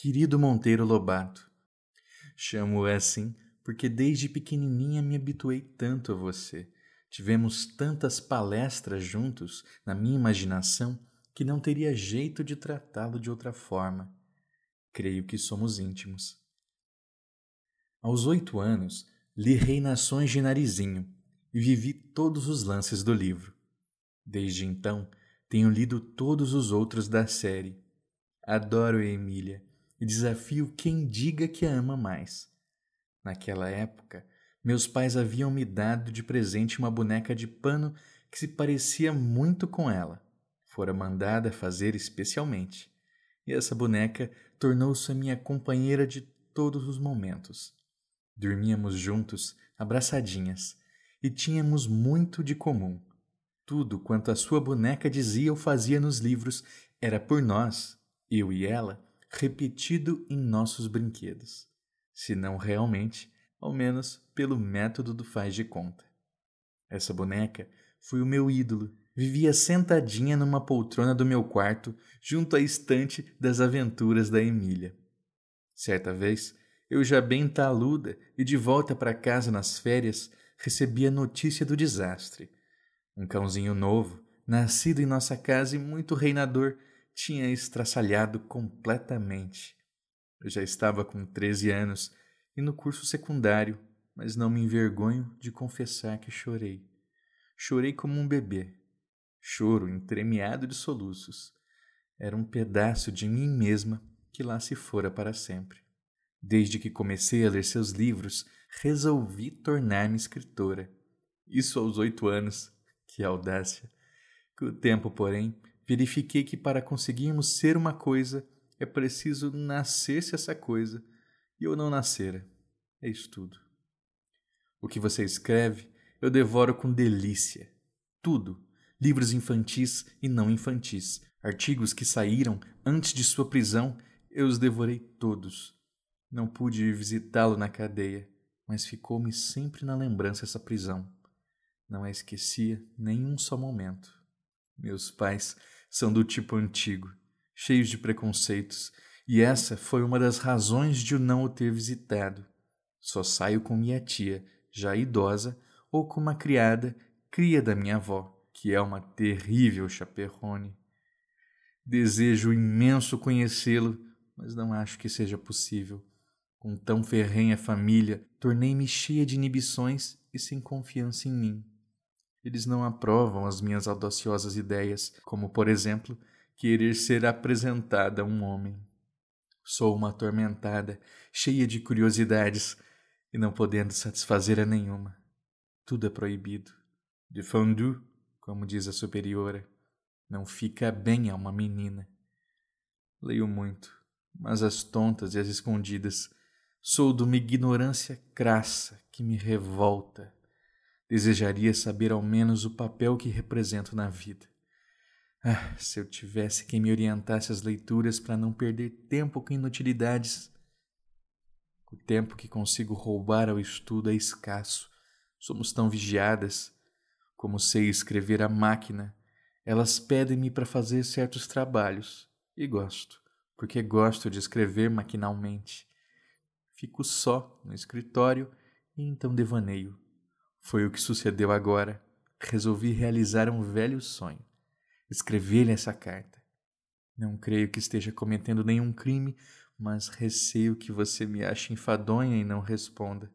Querido Monteiro Lobato, chamo-o assim porque desde pequenininha me habituei tanto a você. Tivemos tantas palestras juntos na minha imaginação que não teria jeito de tratá-lo de outra forma. Creio que somos íntimos. Aos oito anos, li Reinações de Narizinho e vivi todos os lances do livro. Desde então, tenho lido todos os outros da série. Adoro Emília e desafio quem diga que a ama mais. Naquela época, meus pais haviam me dado de presente uma boneca de pano que se parecia muito com ela fora mandada fazer especialmente, e essa boneca tornou-se minha companheira de todos os momentos. Dormíamos juntos, abraçadinhas, e tínhamos muito de comum. Tudo quanto a sua boneca dizia ou fazia nos livros era por nós, eu e ela, repetido em nossos brinquedos. Se não realmente, ao menos pelo método do faz de conta. Essa boneca foi o meu ídolo vivia sentadinha numa poltrona do meu quarto, junto à estante das aventuras da Emília. Certa vez, eu já bem taluda e de volta para casa nas férias, recebi a notícia do desastre. Um cãozinho novo, nascido em nossa casa e muito reinador, tinha estraçalhado completamente. Eu já estava com 13 anos e no curso secundário, mas não me envergonho de confessar que chorei. Chorei como um bebê, choro entremeado de soluços. Era um pedaço de mim mesma que lá se fora para sempre. Desde que comecei a ler seus livros, resolvi tornar-me escritora. Isso aos oito anos. Que audácia! Com o tempo, porém, verifiquei que para conseguirmos ser uma coisa é preciso nascer-se essa coisa, e eu não nascera. É isso tudo. O que você escreve, eu devoro com delícia. Tudo, livros infantis e não infantis, artigos que saíram antes de sua prisão, eu os devorei todos. Não pude visitá-lo na cadeia, mas ficou-me sempre na lembrança essa prisão. Não a esquecia nem um só momento. Meus pais são do tipo antigo, cheios de preconceitos, e essa foi uma das razões de eu não o ter visitado. Só saio com minha tia, já idosa, ou com uma criada, cria da minha avó que é uma terrível chaperrone. Desejo imenso conhecê-lo, mas não acho que seja possível. Com tão ferrenha família, tornei-me cheia de inibições e sem confiança em mim. Eles não aprovam as minhas audaciosas ideias, como, por exemplo, querer ser apresentada a um homem. Sou uma atormentada, cheia de curiosidades e não podendo satisfazer a nenhuma. Tudo é proibido. De fondue como diz a superiora, não fica bem a uma menina. Leio muito, mas as tontas e as escondidas. Sou de uma ignorância crassa que me revolta. Desejaria saber ao menos o papel que represento na vida. Ah, se eu tivesse quem me orientasse as leituras para não perder tempo com inutilidades. O tempo que consigo roubar ao estudo é escasso. Somos tão vigiadas como sei escrever a máquina, elas pedem-me para fazer certos trabalhos e gosto, porque gosto de escrever maquinalmente. Fico só no escritório e então devaneio. Foi o que sucedeu agora. Resolvi realizar um velho sonho. Escrever-lhe essa carta. Não creio que esteja cometendo nenhum crime, mas receio que você me ache enfadonha e não responda.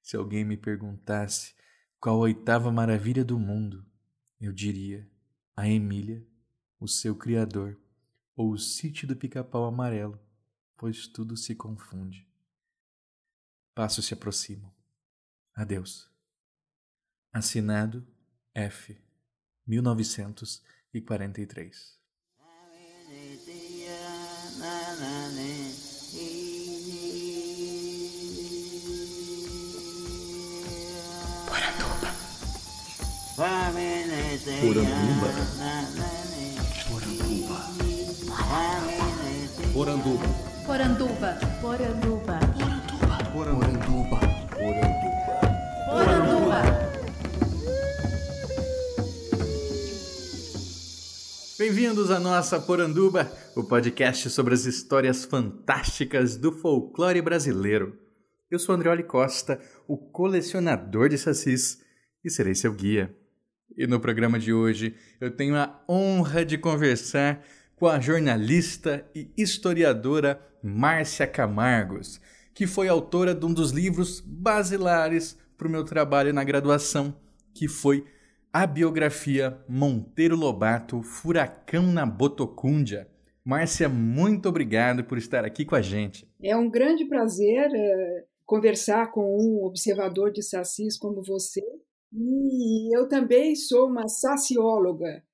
Se alguém me perguntasse qual a oitava maravilha do mundo? Eu diria a Emília, o seu criador, ou o sítio do pica-pau amarelo, pois tudo se confunde. Passos se aproximam. Adeus. Assinado F. 1943. Poranduba. Poranduba. Poranduba. Poranduba. Poranduba. Poranduba. Poranduba. Poranduba. Bem-vindos à nossa Poranduba, o podcast sobre as histórias fantásticas do folclore brasileiro. Eu sou Andreoli Costa, o colecionador de sacis, e serei seu guia. E no programa de hoje eu tenho a honra de conversar com a jornalista e historiadora Márcia Camargos, que foi autora de um dos livros basilares para o meu trabalho na graduação, que foi a biografia Monteiro Lobato, Furacão na Botocúndia. Márcia, muito obrigado por estar aqui com a gente. É um grande prazer uh, conversar com um observador de sacis como você. E eu também sou uma sacióloga,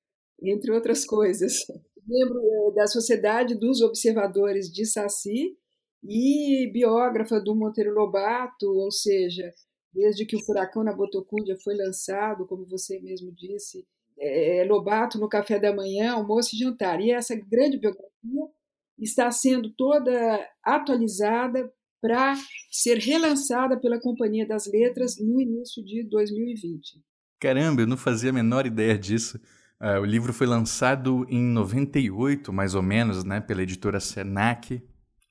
entre outras coisas. Membro uh, da Sociedade dos Observadores de Saci e biógrafa do Monteiro Lobato, ou seja, desde que o Furacão na Botocúndia foi lançado, como você mesmo disse, é, Lobato no café da manhã, almoço e jantar. E essa grande biografia está sendo toda atualizada para ser relançada pela Companhia das Letras no início de 2020. Caramba, eu não fazia a menor ideia disso. Uh, o livro foi lançado em 98, mais ou menos, né, pela editora Senac.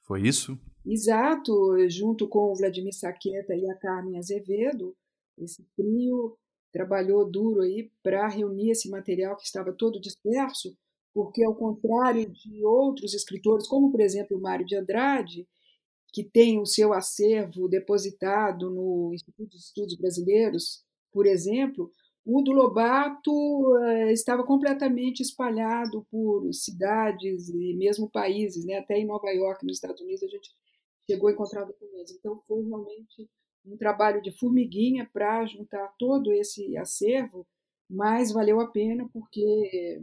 Foi isso? Exato, junto com o Vladimir Saqueta e a Carmen Azevedo, esse trio trabalhou duro aí para reunir esse material que estava todo disperso, porque ao contrário de outros escritores, como por exemplo o Mário de Andrade, que tem o seu acervo depositado no Instituto de Estudos Brasileiros, por exemplo, o do Lobato uh, estava completamente espalhado por cidades e mesmo países, né? até em Nova York, nos Estados Unidos, a gente chegou a encontrar documentos. Então, foi realmente um trabalho de formiguinha para juntar todo esse acervo, mas valeu a pena porque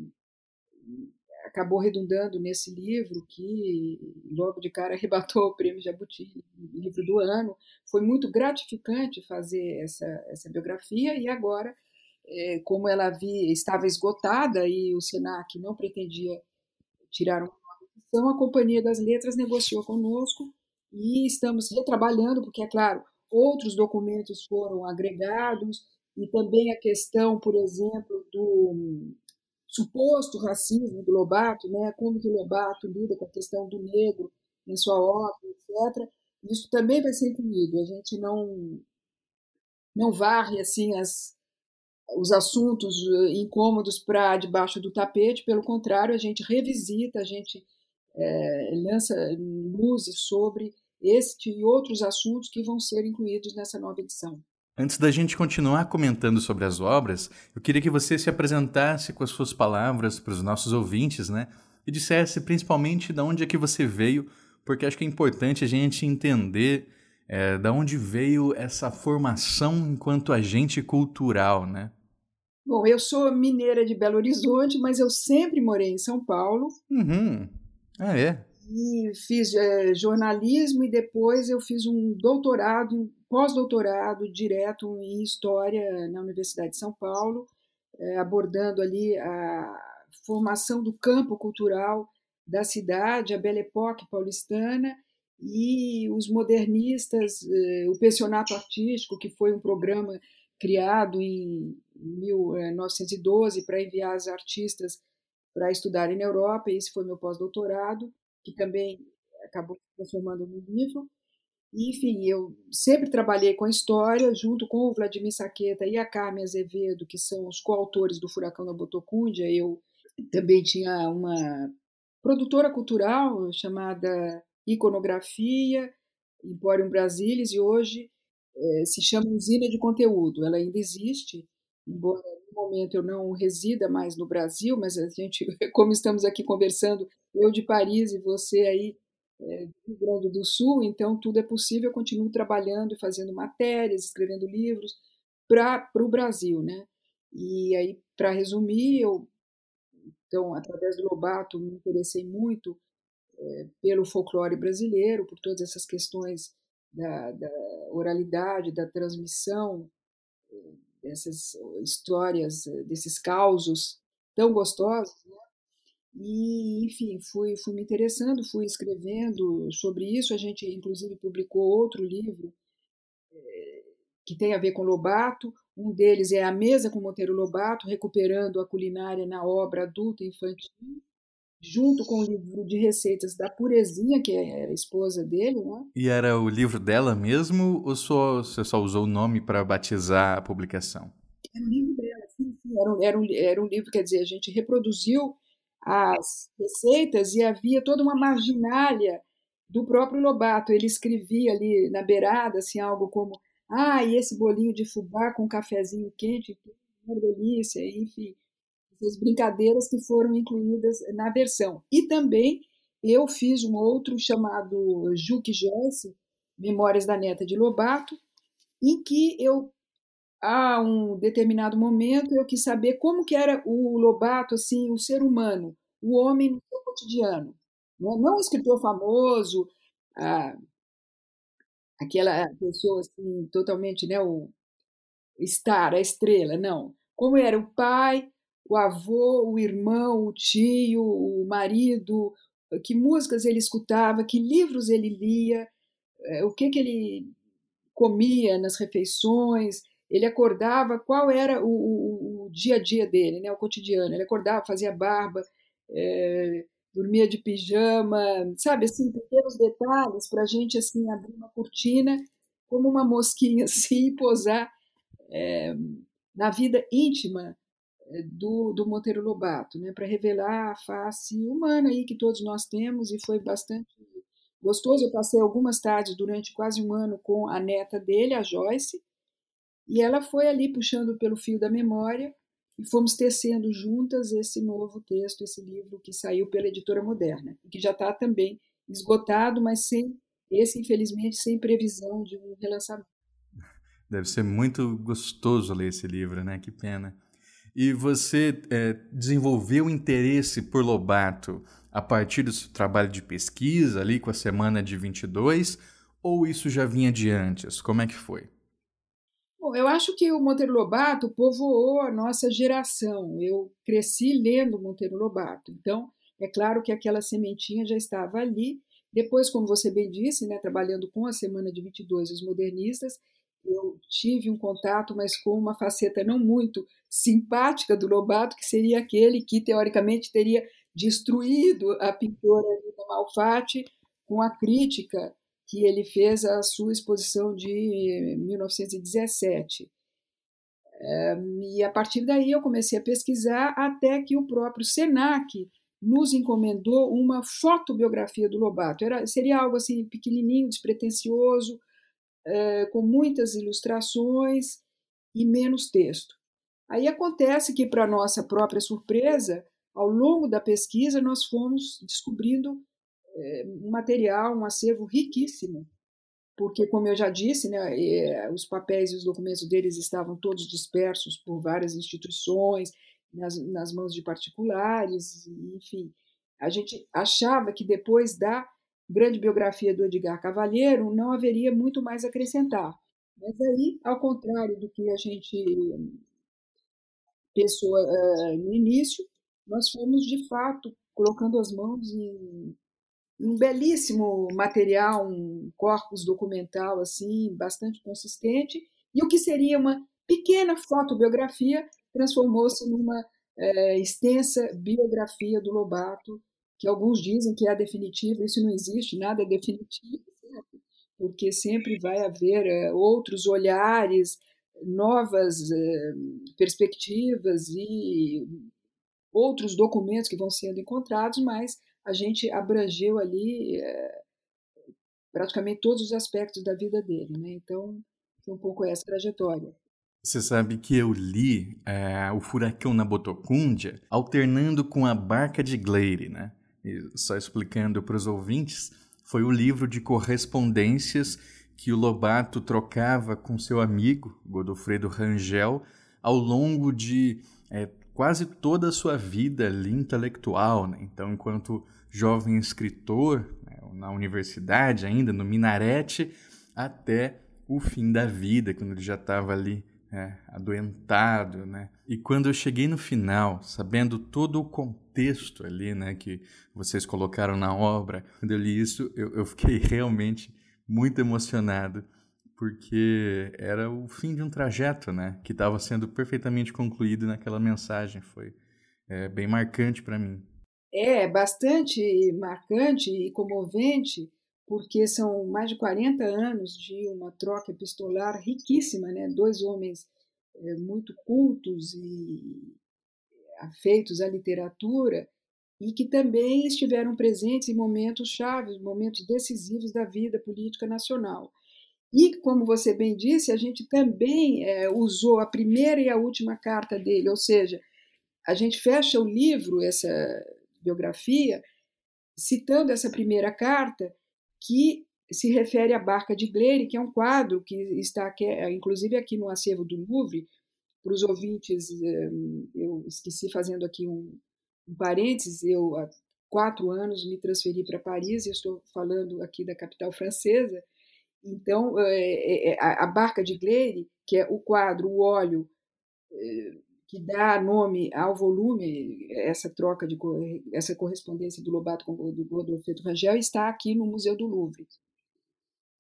acabou redundando nesse livro que logo de cara arrebatou o prêmio Jabuti, livro do ano. Foi muito gratificante fazer essa, essa biografia e agora, é, como ela estava esgotada e o Senac não pretendia tirar uma edição, a Companhia das Letras negociou conosco e estamos retrabalhando, porque, é claro, outros documentos foram agregados, e também a questão, por exemplo, do suposto racismo do Lobato, né? como que o Lobato lida com a questão do negro em sua obra, etc. Isso também vai ser incluído. A gente não não varre assim as, os assuntos eh, incômodos para debaixo do tapete, pelo contrário, a gente revisita, a gente é, lança luzes sobre este e outros assuntos que vão ser incluídos nessa nova edição. Antes da gente continuar comentando sobre as obras, eu queria que você se apresentasse com as suas palavras para os nossos ouvintes, né? E dissesse principalmente de onde é que você veio, porque acho que é importante a gente entender é, da onde veio essa formação enquanto agente cultural, né? Bom, eu sou mineira de Belo Horizonte, mas eu sempre morei em São Paulo. Uhum. Ah, é? E fiz é, jornalismo e depois eu fiz um doutorado, um pós-doutorado direto em História na Universidade de São Paulo, é, abordando ali a formação do campo cultural da cidade, a Belle Époque paulistana e os modernistas, é, o pensionato artístico, que foi um programa criado em 1912 para enviar as artistas para estudarem na Europa, esse foi meu pós-doutorado, que também acabou se transformando no livro. Enfim, eu sempre trabalhei com a história, junto com o Vladimir Saqueta e a Carmen Azevedo, que são os coautores do Furacão da Botocúndia. Eu também tinha uma produtora cultural chamada Iconografia, Emporium Brasilis, e hoje é, se chama Usina de Conteúdo. Ela ainda existe, embora momento eu não resida mais no Brasil, mas a gente, como estamos aqui conversando, eu de Paris e você aí é, do Rio Grande do Sul, então tudo é possível. Eu continuo trabalhando fazendo matérias, escrevendo livros para o Brasil, né? E aí, para resumir, eu, então, através do Lobato, me interessei muito é, pelo folclore brasileiro, por todas essas questões da, da oralidade, da transmissão dessas histórias, desses causos tão gostosos, né? E, enfim, fui, fui me interessando, fui escrevendo sobre isso. A gente, inclusive, publicou outro livro, é, que tem a ver com Lobato. Um deles é A Mesa com Monteiro Lobato, recuperando a culinária na obra adulta e infantil, junto com o livro de receitas da Purezinha, que era a esposa dele. Né? E era o livro dela mesmo ou só, você só usou o nome para batizar a publicação? Era o livro dela, sim, sim. Era, um, era, um, era um livro, quer dizer, a gente reproduziu as receitas e havia toda uma marginália do próprio Lobato. Ele escrevia ali na beirada assim, algo como ah, e esse bolinho de fubá com um cafezinho quente, uma delícia, enfim, essas brincadeiras que foram incluídas na versão. E também eu fiz um outro chamado Juque Joyce, Memórias da Neta de Lobato, em que eu a um determinado momento eu quis saber como que era o Lobato, assim, o ser humano, o homem no seu cotidiano. Não, é? não um escritor famoso, ah, aquela pessoa assim, totalmente, né, o estar, a estrela, não. Como era o pai, o avô, o irmão, o tio, o marido, que músicas ele escutava, que livros ele lia, eh, o que, que ele comia nas refeições, ele acordava, qual era o, o, o dia a dia dele, né, o cotidiano. Ele acordava, fazia barba, é, dormia de pijama, sabe, assim, pequenos detalhes para a gente, assim, abrir uma cortina como uma mosquinha, assim, e posar é, na vida íntima do, do Monteiro Lobato, né, para revelar a face humana aí que todos nós temos e foi bastante gostoso. Eu passei algumas tardes durante quase um ano com a neta dele, a Joyce, e ela foi ali puxando pelo fio da memória e fomos tecendo juntas esse novo texto, esse livro que saiu pela editora Moderna, que já está também esgotado, mas sem esse, infelizmente, sem previsão de um relançamento. Deve ser muito gostoso ler esse livro, né? Que pena. E você é, desenvolveu interesse por Lobato a partir do seu trabalho de pesquisa ali com a Semana de 22 ou isso já vinha de antes? Como é que foi? Bom, eu acho que o Monteiro Lobato povoou a nossa geração. Eu cresci lendo Monteiro Lobato. Então, é claro que aquela sementinha já estava ali. Depois, como você bem disse, né, trabalhando com a Semana de 22 os modernistas, eu tive um contato, mas com uma faceta não muito simpática do Lobato, que seria aquele que, teoricamente, teria destruído a pintora Lina Malfatti com a crítica que ele fez a sua exposição de 1917. E a partir daí eu comecei a pesquisar até que o próprio Senac nos encomendou uma fotobiografia do Lobato. Era, seria algo assim pequenininho, despretensioso, é, com muitas ilustrações e menos texto. Aí acontece que, para nossa própria surpresa, ao longo da pesquisa, nós fomos descobrindo é, um material, um acervo riquíssimo, porque, como eu já disse, né, é, os papéis e os documentos deles estavam todos dispersos por várias instituições, nas, nas mãos de particulares, enfim. A gente achava que depois da grande biografia do Edgar Cavalheiro não haveria muito mais a acrescentar. Mas aí, ao contrário do que a gente pensou uh, no início, nós fomos de fato colocando as mãos em um belíssimo material, um corpus documental assim, bastante consistente, e o que seria uma pequena fotobiografia transformou-se numa é, extensa biografia do Lobato, que alguns dizem que é definitiva, isso não existe, nada é definitivo, porque sempre vai haver é, outros olhares, novas é, perspectivas e outros documentos que vão sendo encontrados, mas a gente abrangeu ali é, praticamente todos os aspectos da vida dele, né? Então, foi um pouco essa trajetória. Você sabe que eu li é, o Furacão na Botocúndia alternando com a Barca de Gleire, né? Só explicando para os ouvintes, foi o livro de correspondências que o Lobato trocava com seu amigo, Godofredo Rangel, ao longo de é, quase toda a sua vida ali intelectual. Né? Então, enquanto jovem escritor, né, na universidade ainda, no Minarete, até o fim da vida, quando ele já estava ali é, adoentado, né? E quando eu cheguei no final, sabendo todo o contexto ali, né, que vocês colocaram na obra, quando eu li isso, eu, eu fiquei realmente muito emocionado, porque era o fim de um trajeto, né? Que estava sendo perfeitamente concluído naquela mensagem. Foi é, bem marcante para mim. É, bastante marcante e comovente, porque são mais de 40 anos de uma troca epistolar riquíssima, né? Dois homens muito cultos e afeitos à literatura e que também estiveram presentes em momentos chaves, momentos decisivos da vida política nacional. E, como você bem disse, a gente também é, usou a primeira e a última carta dele, ou seja, a gente fecha o livro, essa biografia, citando essa primeira carta, que se refere à Barca de Gleire, que é um quadro que está aqui, inclusive aqui no acervo do Louvre. Para os ouvintes, eh, eu esqueci fazendo aqui um, um parênteses, eu há quatro anos me transferi para Paris e estou falando aqui da capital francesa. Então, é, é, a Barca de Gleire, que é o quadro, o óleo é, que dá nome ao volume, essa troca de essa correspondência do Lobato com do Godofredo Rangel está aqui no Museu do Louvre.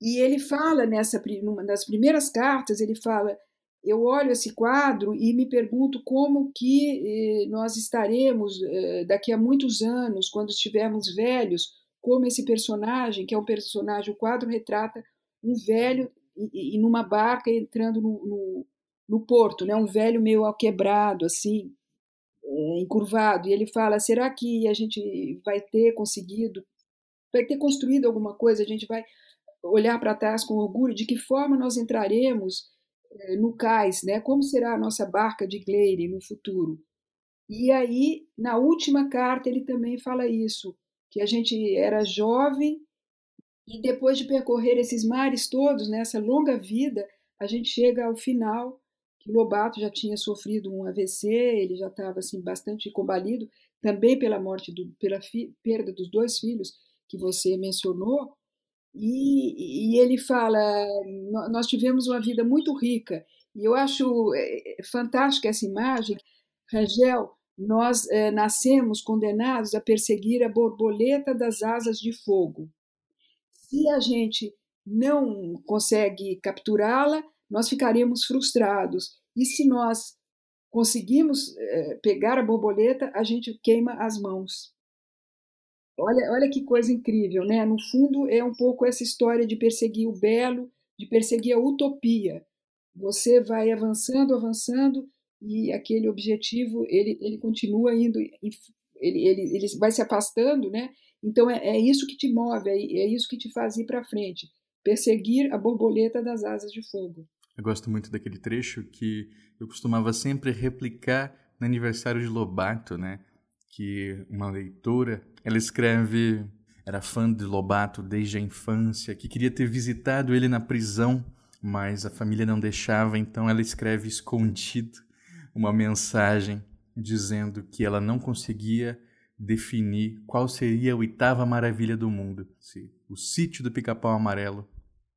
E ele fala nessa numa das primeiras cartas, ele fala: eu olho esse quadro e me pergunto como que eh, nós estaremos eh, daqui a muitos anos, quando estivermos velhos, como esse personagem, que é um personagem, o quadro retrata um velho e, numa barca entrando no, no, no, porto, né? um velho meio quebrado, assim, é, encurvado. E ele fala: será que a gente vai ter conseguido, vai ter construído alguma coisa? A gente vai olhar para trás com orgulho? De que forma nós entraremos é, no cais? Né? Como será a nossa barca de Gleire no futuro? E aí, na última carta, ele também fala isso, que a gente era jovem e depois de percorrer esses mares todos, nessa longa vida, a gente chega ao final, que Lobato já tinha sofrido um AVC, ele já estava assim bastante combalido, também pela morte do, pela fi, perda dos dois filhos que você mencionou. E, e ele fala: nós tivemos uma vida muito rica. E eu acho é, é, fantástica essa imagem. Rangel, nós é, nascemos condenados a perseguir a borboleta das asas de fogo. Se a gente não consegue capturá-la, nós ficaremos frustrados. E se nós conseguimos pegar a borboleta, a gente queima as mãos. Olha, olha que coisa incrível, né? No fundo, é um pouco essa história de perseguir o belo, de perseguir a utopia. Você vai avançando, avançando, e aquele objetivo ele, ele continua indo, ele, ele, ele vai se afastando, né? Então é, é isso que te move, é, é isso que te faz ir para frente, perseguir a borboleta das asas de fogo. Eu gosto muito daquele trecho que eu costumava sempre replicar no aniversário de Lobato, né? Que uma leitora, ela escreve, era fã de Lobato desde a infância, que queria ter visitado ele na prisão, mas a família não deixava, então ela escreve escondido uma mensagem dizendo que ela não conseguia definir qual seria a oitava maravilha do mundo. Se o sítio do pica-pau amarelo,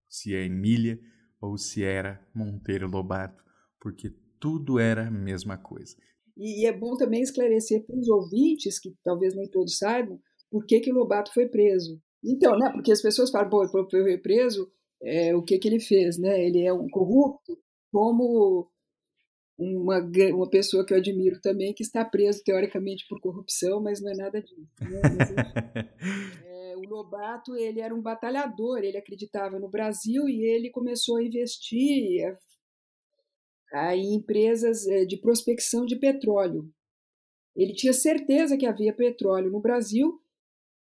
se é Emília ou se era Monteiro Lobato, porque tudo era a mesma coisa. E é bom também esclarecer para os ouvintes, que talvez nem todos saibam, por que, que Lobato foi preso. Então, né, porque as pessoas falam, pô, ele foi preso, é, o que, que ele fez? Né? Ele é um corrupto, como uma, uma pessoa que eu admiro também, que está preso teoricamente por corrupção, mas não é nada disso. Né? Mas, é, o Lobato ele era um batalhador, ele acreditava no Brasil e ele começou a investir a, em empresas é, de prospecção de petróleo. Ele tinha certeza que havia petróleo no Brasil,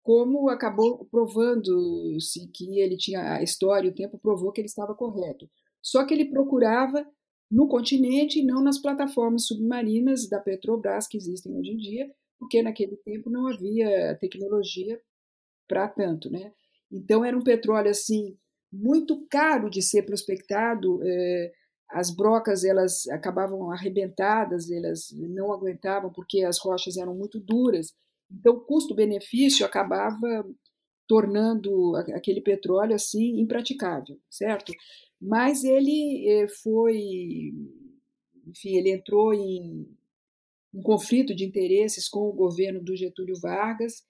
como acabou provando-se que ele tinha a história, o tempo provou que ele estava correto. Só que ele procurava no continente e não nas plataformas submarinas da Petrobras que existem hoje em dia, porque naquele tempo não havia tecnologia para tanto, né? Então era um petróleo assim muito caro de ser prospectado. Eh, as brocas elas acabavam arrebentadas, elas não aguentavam porque as rochas eram muito duras. Então o custo-benefício acabava tornando aquele petróleo assim impraticável, certo? Mas ele eh, foi, enfim, ele entrou em um conflito de interesses com o governo do Getúlio Vargas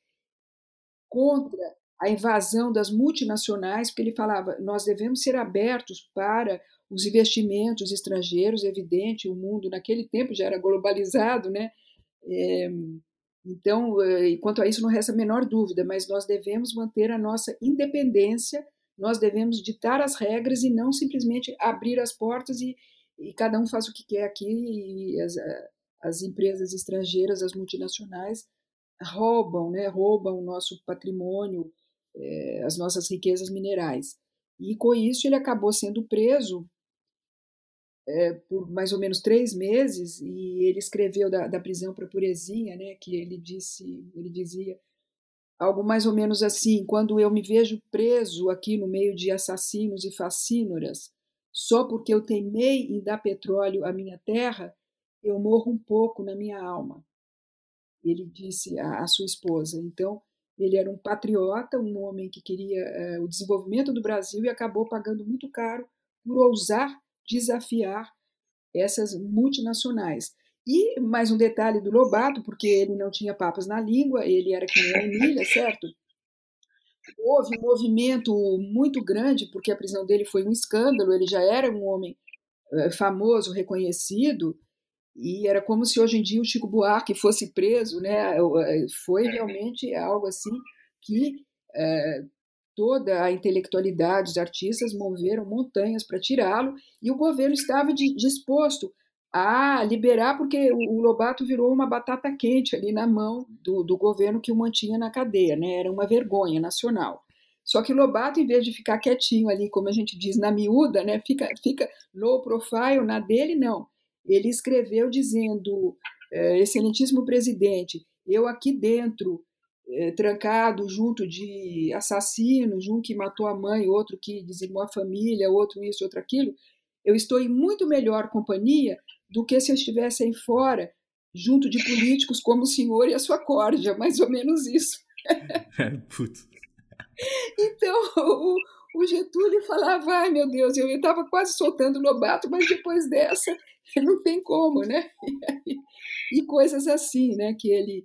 contra a invasão das multinacionais, porque ele falava: nós devemos ser abertos para os investimentos estrangeiros, evidente, o mundo naquele tempo já era globalizado, né? É, então, eh, quanto a isso, não resta a menor dúvida, mas nós devemos manter a nossa independência, nós devemos ditar as regras e não simplesmente abrir as portas e, e cada um faz o que quer aqui e as, as empresas estrangeiras, as multinacionais, roubam, né, roubam o nosso patrimônio, eh, as nossas riquezas minerais. E com isso ele acabou sendo preso é, por mais ou menos três meses e ele escreveu da, da prisão para purezinha, né, que ele disse, ele dizia algo mais ou menos assim: quando eu me vejo preso aqui no meio de assassinos e facínoras, só porque eu teimei em dar petróleo à minha terra, eu morro um pouco na minha alma. Ele disse à, à sua esposa. Então ele era um patriota, um homem que queria uh, o desenvolvimento do Brasil e acabou pagando muito caro por ousar desafiar essas multinacionais. E mais um detalhe do Lobato, porque ele não tinha papas na língua, ele era que nem a Emília, certo? Houve um movimento muito grande, porque a prisão dele foi um escândalo, ele já era um homem eh, famoso, reconhecido, e era como se hoje em dia o Chico Buarque fosse preso, né? Eh, foi realmente algo assim que é, toda a intelectualidade, os artistas moveram montanhas para tirá-lo e o governo estava de, disposto a liberar, porque o, o, Lobato virou uma batata quente ali na mão do, do governo que o mantinha na cadeia, né? era uma vergonha nacional. Só que o Lobato, em vez de ficar quietinho ali, como a gente diz, na miúda, né? fica, fica low profile, na dele, não. Ele escreveu dizendo, eh, excelentíssimo presidente, eu aqui dentro trancado junto de assassinos, um que matou a mãe, outro que dizimou a família, outro isso, outro aquilo, eu estou em muito melhor companhia do que se eu estivesse aí fora, junto de políticos como o senhor e a sua corja, mais ou menos isso. então, o, o, Getúlio falava, ai meu Deus, eu estava quase soltando o Lobato, mas depois dessa não tem como, né? E, e coisas assim, né, que ele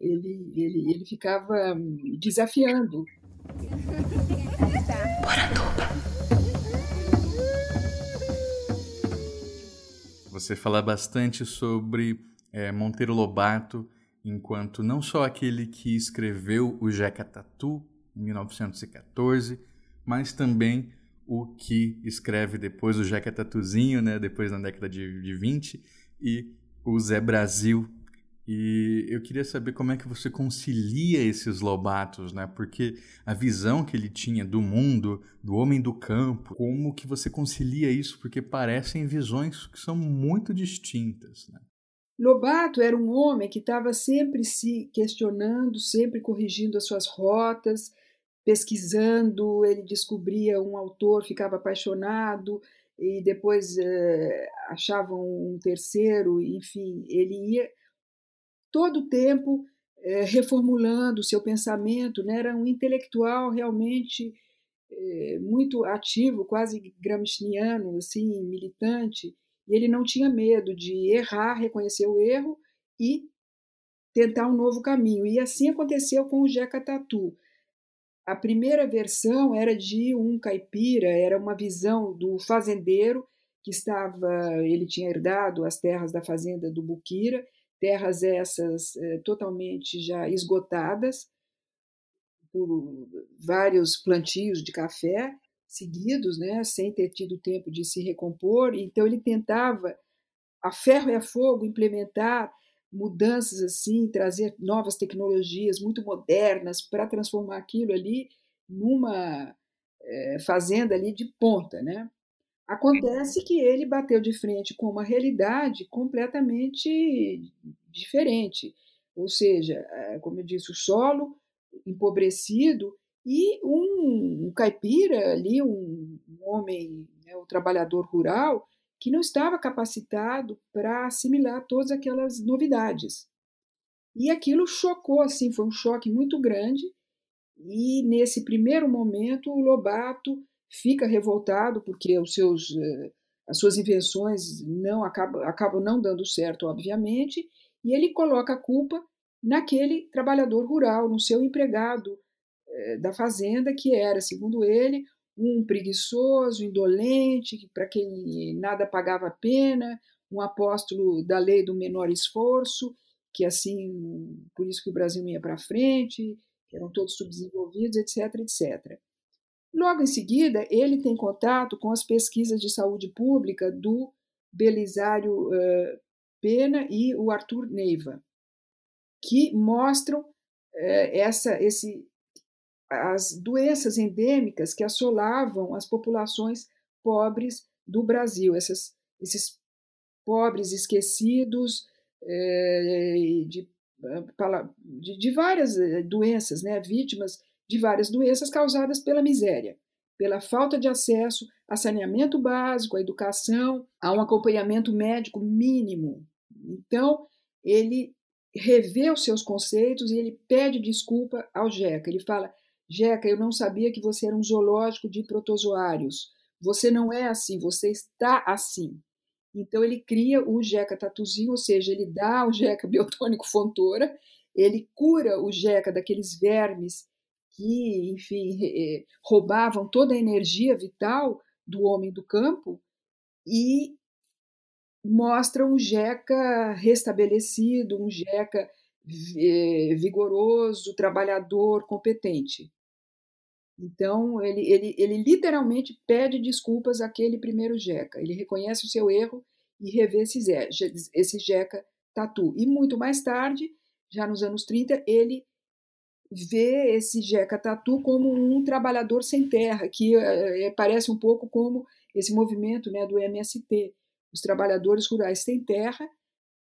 ele, ele, ele ficava hum, desafiando. Você fala bastante sobre é, Monteiro Lobato, enquanto não só aquele que escreveu o Jeca Tatu, em 1914, mas também o que escreve depois o Jeca Tatuzinho, né, depois na década de, de 20, e o Zé Brasil, e eu queria saber como é que você concilia esses Lobatos, né? Porque a visão que ele tinha do mundo, do homem do campo, como que você concilia isso? Porque parecem visões que são muito distintas, né? Lobato era um homem que estava sempre se questionando, sempre corrigindo as suas rotas, pesquisando, ele descobria um autor, ficava apaixonado e depois eh, achava um terceiro, enfim, ele ia todo o tempo é, reformulando o seu pensamento, né? era um intelectual realmente é, muito ativo, quase gramsciano, assim, militante, e ele não tinha medo de errar, reconhecer o erro e tentar um novo caminho. E assim aconteceu com o Jeca Tatu. A primeira versão era de um caipira, era uma visão do fazendeiro que estava, ele tinha herdado as terras da fazenda do Buquira terras essas é, totalmente já esgotadas por vários plantios de café seguidos, né, sem ter tido tempo de se recompor. Então ele tentava a ferro e a fogo implementar mudanças assim, trazer novas tecnologias muito modernas para transformar aquilo ali numa é, fazenda ali de ponta, né? Acontece que ele bateu de frente com uma realidade completamente diferente, ou seja, eh, como eu disse, o solo empobrecido e um, um caipira ali, um, homem, né, um trabalhador rural, que não estava capacitado para assimilar todas aquelas novidades. E aquilo chocou, assim, foi um choque muito grande. E nesse primeiro momento, o Lobato fica revoltado porque os seus, eh, as suas invenções não acabam, acabam não dando certo, obviamente, e ele coloca a culpa naquele trabalhador rural, no seu empregado eh, da fazenda, que era, segundo ele, um preguiçoso, indolente, para quem nada pagava a pena, um apóstolo da lei do menor esforço, que assim, por isso que o Brasil ia para frente, eram todos subdesenvolvidos, etc, etc. Logo em seguida, ele tem contato com as pesquisas de saúde pública do Belisário uh, Pena e o Arthur Neiva, que mostram uh, essa, esse, as doenças endêmicas que assolavam as populações pobres do Brasil, essas, esses pobres esquecidos de, de, de várias doenças, né, vítimas de várias doenças causadas pela miséria, pela falta de acesso a saneamento básico, a educação, a um acompanhamento médico mínimo. Então, ele revê os seus conceitos e ele pede desculpa ao Jeca. Ele fala: Jeca, eu não sabia que você era um zoológico de protozoários. Você não é assim, você está assim. Então ele cria o Jeca Tatuzinho, ou seja, ele dá o Jeca biotônico Fontoura, ele cura o Jeca daqueles vermes que, enfim, eh, roubavam toda a energia vital do homem do campo e mostram um Jeca restabelecido, um Jeca eh, vigoroso, trabalhador, competente. Então, ele, ele, ele literalmente pede desculpas àquele primeiro Jeca. Ele reconhece o seu erro e revê esse, esse Jeca tatu. E muito mais tarde, já nos anos 30, ele vê esse Jeca Tatu como um trabalhador sem terra, que é, parece um pouco como esse movimento né, do MST, os trabalhadores rurais sem terra,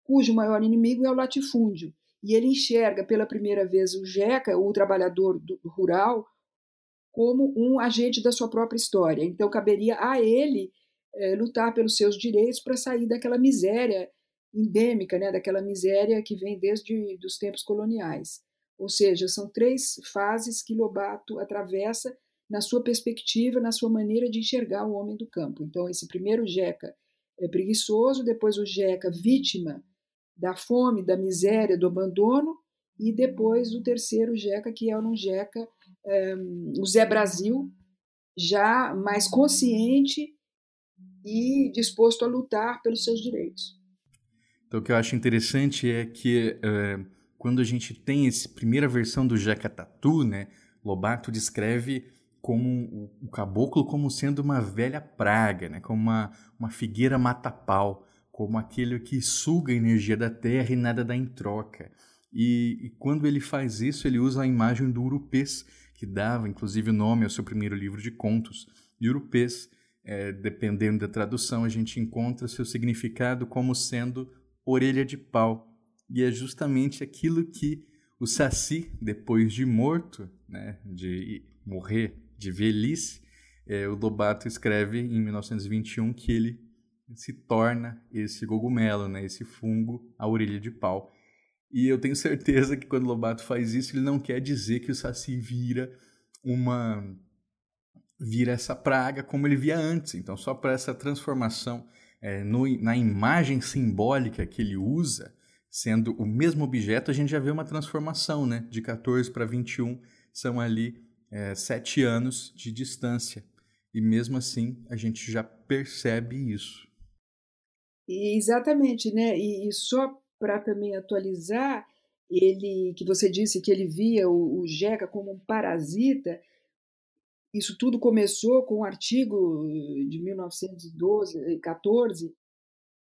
cujo maior inimigo é o latifúndio. E ele enxerga pela primeira vez o Jeca, o trabalhador do, rural, como um agente da sua própria história. Então caberia a ele é, lutar pelos seus direitos para sair daquela miséria endêmica, né, daquela miséria que vem desde os tempos coloniais. Ou seja, são três fases que Lobato atravessa na sua perspectiva, na sua maneira de enxergar o homem do campo. Então, esse primeiro Jeca é preguiçoso, depois o Jeca vítima da fome, da miséria, do abandono, e depois o terceiro Jeca, que é um Jeca, um, eh, o Zé Brasil, já mais consciente e disposto a lutar pelos seus direitos. Então, o que eu acho interessante é que uh quando a gente tem essa primeira versão do Jeca Tatu, né, Lobato descreve como o caboclo como sendo uma velha praga, né, como uma, uma figueira mata-pau, como aquele que suga a energia da terra e nada dá em troca. E, e, quando ele faz isso, ele usa a imagem do urupês, que dava inclusive o nome ao seu primeiro livro de contos. E urupês, é, dependendo da tradução, a gente encontra seu significado como sendo orelha de pau. E é justamente aquilo que o Saci, depois de morto, né, de morrer de velhice, é, o Lobato escreve em 1921 que ele se torna esse cogumelo, né, esse fungo, a orelha de pau. E eu tenho certeza que quando Lobato faz isso, ele não quer dizer que o Saci vira uma vira essa praga como ele via antes. Então, só para essa transformação é, no, na imagem simbólica que ele usa, sendo o mesmo objeto, a gente já vê uma transformação, né? De 14 para 21 são ali é, sete anos de distância. E mesmo assim, a gente já percebe isso. Exatamente, né? E, e só para também atualizar, ele que você disse que ele via o, o Jeca como um parasita, isso tudo começou com um artigo de 1912, 14,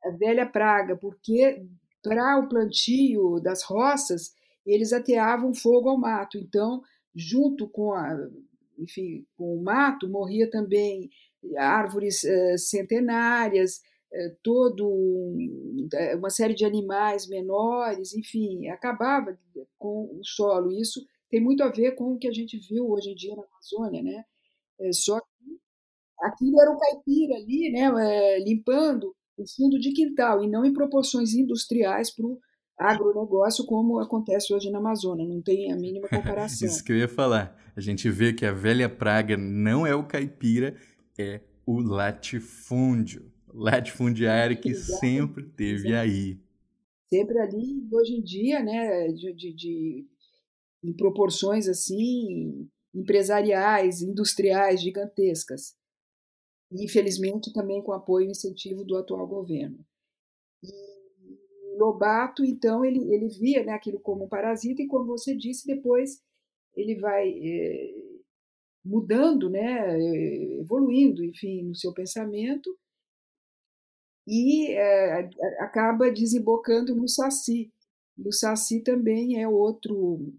a velha praga, porque para o plantio das roças, eles ateavam fogo ao mato. Então, junto com, a, enfim, com o mato, morria também árvores uh, centenárias, uh, todo um, uma série de animais menores, enfim, acabava com o solo. Isso tem muito a ver com o que a gente viu hoje em dia na Amazônia, né? É, só que aquilo era o caipira ali, né? É, limpando o fundo de quintal e não em proporções industriais para o agronegócio como acontece hoje na Amazônia, não tem a mínima comparação. Isso que eu ia falar. A gente vê que a velha praga não é o caipira, é o latifúndio. Latifundiário que Exato. sempre teve Exato. aí. Sempre ali, hoje em dia, né, de, de, de em proporções assim empresariais, industriais gigantescas. E, infelizmente, também com apoio e incentivo do atual governo. E Lobato, então, ele, ele via né, aquilo como um parasita, e como você disse, depois ele vai é, mudando, né, evoluindo, enfim, no seu pensamento, e é, acaba desembocando no Saci. O Saci também é outro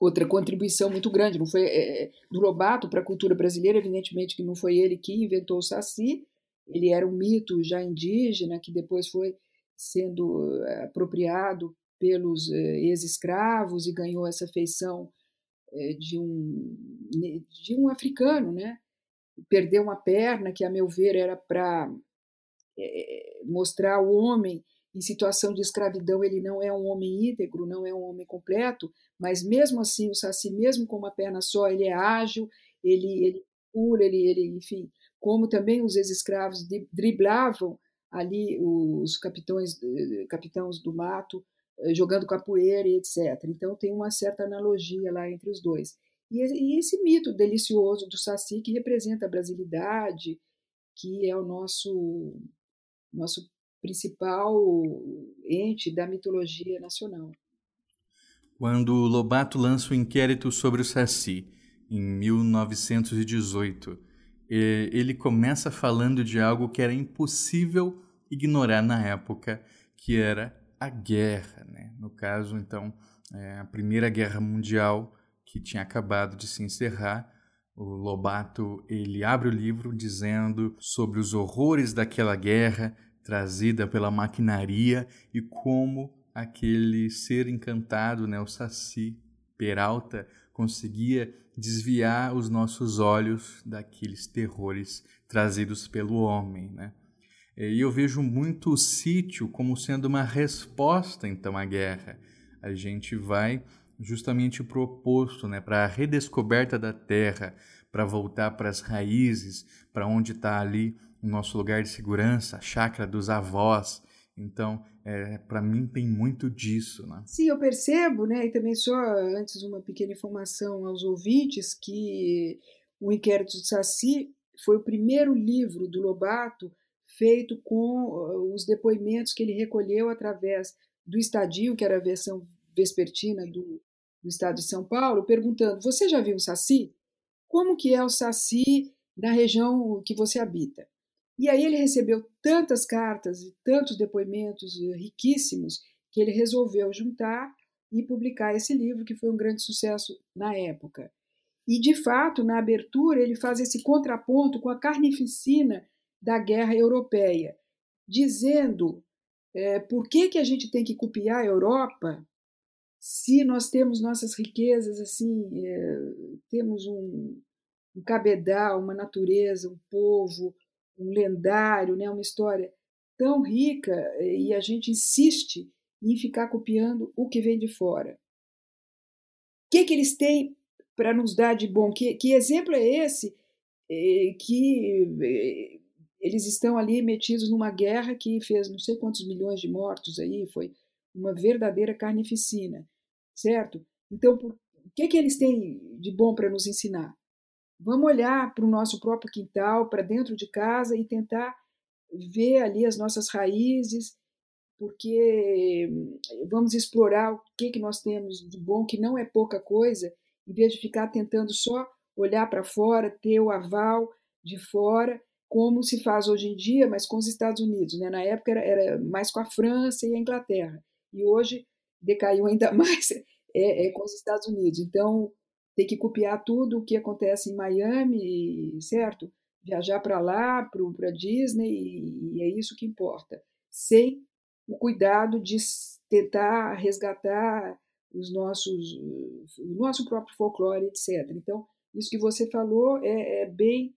outra contribuição muito grande. Não foi é, do Lobato para a cultura brasileira, evidentemente que não foi ele que inventou o Saci. Ele era um mito já indígena que depois foi sendo apropriado pelos ex-escravos e ganhou essa feição de um de um africano, né? Perdeu uma perna que, a meu ver, era para é, mostrar o homem em situação de escravidão, ele não é um homem íntegro, não é um homem completo, mas mesmo assim, o Saci, mesmo com uma perna só, ele é ágil, ele, ele pula, ele, ele, enfim, como também os ex-escravos driblavam ali os capitães, capitães do mato, eh, jogando capoeira e etc. Então tem uma certa analogia lá entre os dois. E, e esse mito delicioso do Saci que representa a brasilidade, que é o nosso nosso principal ente da mitologia nacional. Quando Lobato lança o inquérito sobre o Saci, em 1918, ele começa falando de algo que era impossível ignorar na época, que era a guerra. Né? No caso, então, é a Primeira Guerra Mundial, que tinha acabado de se encerrar, o Lobato ele abre o livro dizendo sobre os horrores daquela guerra trazida pela maquinaria e como aquele ser encantado, né, o Saci Peralta, conseguia desviar os nossos olhos daqueles terrores trazidos pelo homem, né? E eu vejo muito o sítio como sendo uma resposta então à guerra. A gente vai justamente para o oposto, né? para a redescoberta da terra, para voltar para as raízes, para onde está ali o nosso lugar de segurança, a chácara dos avós. Então, é, para mim tem muito disso, né? Sim, eu percebo, né? E também só antes uma pequena informação aos ouvintes que o Inquérito do Saci foi o primeiro livro do Lobato feito com os depoimentos que ele recolheu através do Estadio, que era a versão vespertina do, do estado de São Paulo, perguntando: "Você já viu o Saci? Como que é o Saci na região que você habita?" E aí ele recebeu tantas cartas e tantos depoimentos riquíssimos que ele resolveu juntar e publicar esse livro, que foi um grande sucesso na época. E, de fato, na abertura, ele faz esse contraponto com a carnificina da guerra europeia, dizendo é, por que, que a gente tem que copiar a Europa se nós temos nossas riquezas assim, é, temos um, um cabedal, uma natureza, um povo, um lendário, né, uma história tão rica e a gente insiste em ficar copiando o que vem de fora. O que, que eles têm para nos dar de bom? Que, que exemplo é esse eh, que eh, eles estão ali metidos numa guerra que fez não sei quantos milhões de mortos aí, foi uma verdadeira carnificina, certo? Então, o que, que eles têm de bom para nos ensinar? Vamos olhar para o nosso próprio quintal, para dentro de casa e tentar ver ali as nossas raízes, porque vamos explorar o que, que nós temos de bom, que não é pouca coisa, em vez de ficar tentando só olhar para fora, ter o aval de fora, como se faz hoje em dia, mas com os Estados Unidos. Né? Na época era, era mais com a França e a Inglaterra, e hoje decaiu ainda mais é, é com os Estados Unidos. Então, tem que copiar tudo o que acontece em Miami, certo? Viajar para lá, para Disney, e é isso que importa. Sem o cuidado de tentar resgatar os nossos, o nosso próprio folclore, etc. Então, isso que você falou é, é bem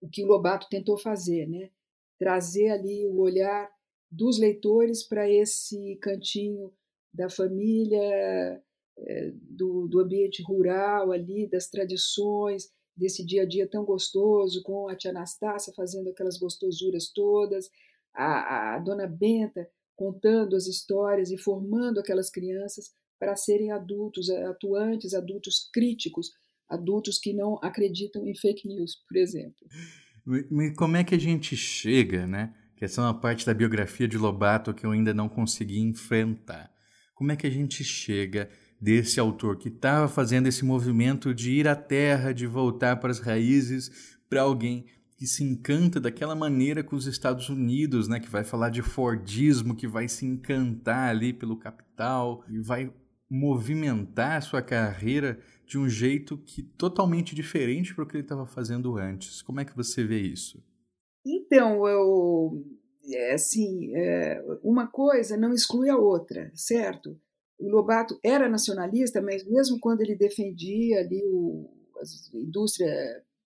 o que o Lobato tentou fazer, né? Trazer ali o olhar dos leitores para esse cantinho da família, do, do ambiente rural ali, das tradições, desse dia a dia tão gostoso, com a tia Anastácia fazendo aquelas gostosuras todas, a, a dona Benta contando as histórias e formando aquelas crianças para serem adultos, atuantes, adultos críticos, adultos que não acreditam em fake news, por exemplo. Como é que a gente chega, né? Que essa é uma parte da biografia de Lobato que eu ainda não consegui enfrentar. Como é que a gente chega desse autor que estava fazendo esse movimento de ir à terra, de voltar para as raízes, para alguém que se encanta daquela maneira com os Estados Unidos, né, que vai falar de Fordismo, que vai se encantar ali pelo capital e vai movimentar a sua carreira de um jeito que totalmente diferente para o que ele estava fazendo antes. Como é que você vê isso? Então, eu é, assim, é, uma coisa não exclui a outra, certo? O Lobato era nacionalista, mas mesmo quando ele defendia ali o, a indústria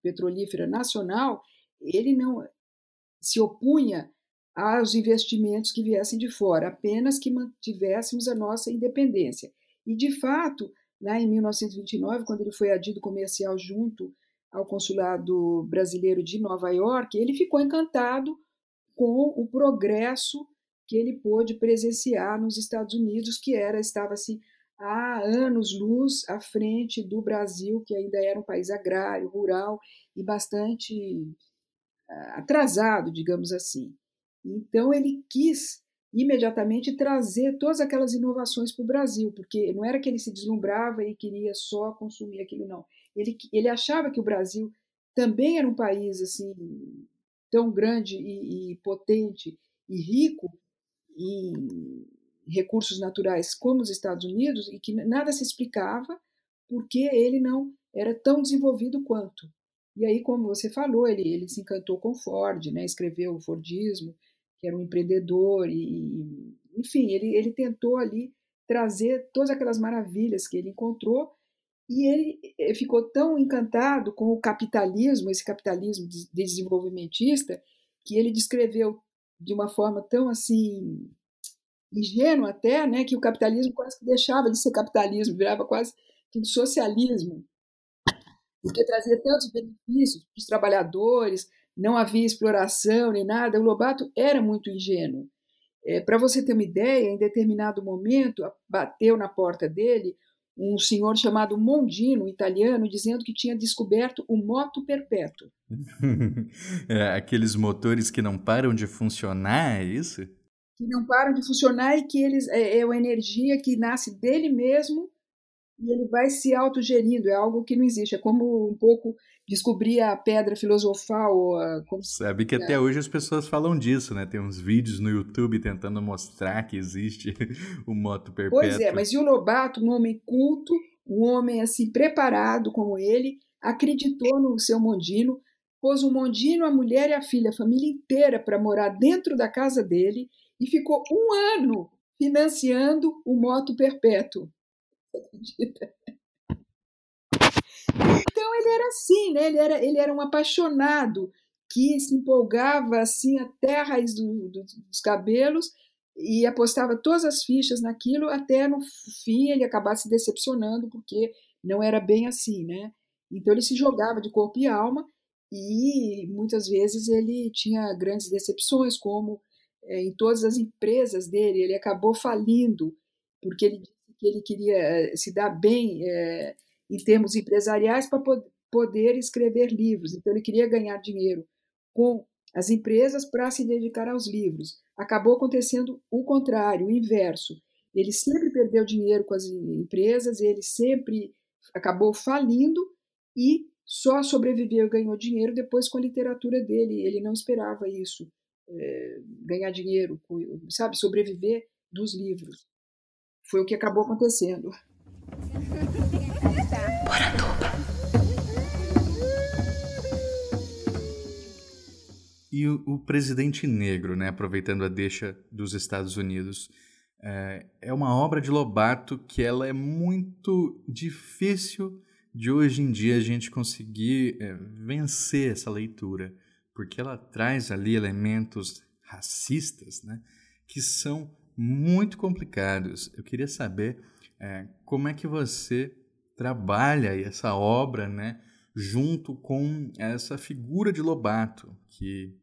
petrolífera nacional, ele não se opunha aos investimentos que viessem de fora, apenas que mantivéssemos a nossa independência. E, de fato, lá em 1929, quando ele foi adido comercial junto ao consulado brasileiro de Nova York, ele ficou encantado com o progresso que ele pôde presenciar nos Estados Unidos, que era estava assim há anos-luz à frente do Brasil, que ainda era um país agrário, rural e bastante ah, atrasado, digamos assim. Então ele quis imediatamente trazer todas aquelas inovações para o Brasil, porque não era que ele se deslumbrava e queria só consumir aquilo, não. Ele, ele achava que o Brasil também era um país assim tão grande e, e potente e rico em recursos naturais como os Estados Unidos e que nada se explicava porque ele não era tão desenvolvido quanto. E aí, como você falou, ele, ele se encantou com Ford, né? escreveu o Fordismo, que era um empreendedor, e, enfim, ele, ele tentou ali trazer todas aquelas maravilhas que ele encontrou, e ele ficou tão encantado com o capitalismo, esse capitalismo desenvolvimentista, que ele descreveu de uma forma tão assim ingênua até, né, que o capitalismo quase que deixava de ser capitalismo, virava quase que um socialismo porque trazia tantos benefícios para os trabalhadores, não havia exploração nem nada. O Lobato era muito ingênuo. É, para você ter uma ideia, em determinado momento, bateu na porta dele um senhor chamado Mondino, italiano, dizendo que tinha descoberto o moto perpétuo. é, aqueles motores que não param de funcionar, é isso? Que não param de funcionar e que eles é, é uma energia que nasce dele mesmo e ele vai se autogerindo, é algo que não existe. É como um pouco descobrir a pedra filosofal. Como... Sabe que até hoje as pessoas falam disso, né? Tem uns vídeos no YouTube tentando mostrar que existe o moto perpétuo. Pois é, mas e o Lobato, um homem culto, um homem assim preparado como ele, acreditou no seu Mondino, pôs o Mondino, a mulher e a filha, a família inteira para morar dentro da casa dele e ficou um ano financiando o moto perpétuo acredita? Então ele era assim, né? ele, era, ele era um apaixonado que se empolgava assim até a raiz do, do, dos cabelos e apostava todas as fichas naquilo até no fim ele acabar se decepcionando porque não era bem assim, né? Então ele se jogava de corpo e alma e muitas vezes ele tinha grandes decepções, como é, em todas as empresas dele ele acabou falindo porque ele que ele queria eh, se dar bem é, em termos empresariais para poder escrever livros. Então, ele queria ganhar dinheiro com as empresas para se dedicar aos livros. Acabou acontecendo o contrário, o inverso. Ele sempre perdeu dinheiro com as empresas, ele sempre acabou falindo e só sobreviveu e ganhou dinheiro depois com a literatura dele. Ele não esperava isso, é, ganhar dinheiro, sabe, sobreviver dos livros. Foi o que acabou acontecendo. E o, o, presidente negro, né, aproveitando a deixa dos Estados Unidos, é, é uma obra de Lobato que ela é muito difícil de hoje em dia a gente conseguir é, vencer essa leitura, porque ela traz ali elementos racistas, né, que são muito complicados. Eu queria saber é, como é que você trabalha essa obra, né, junto com essa figura de Lobato que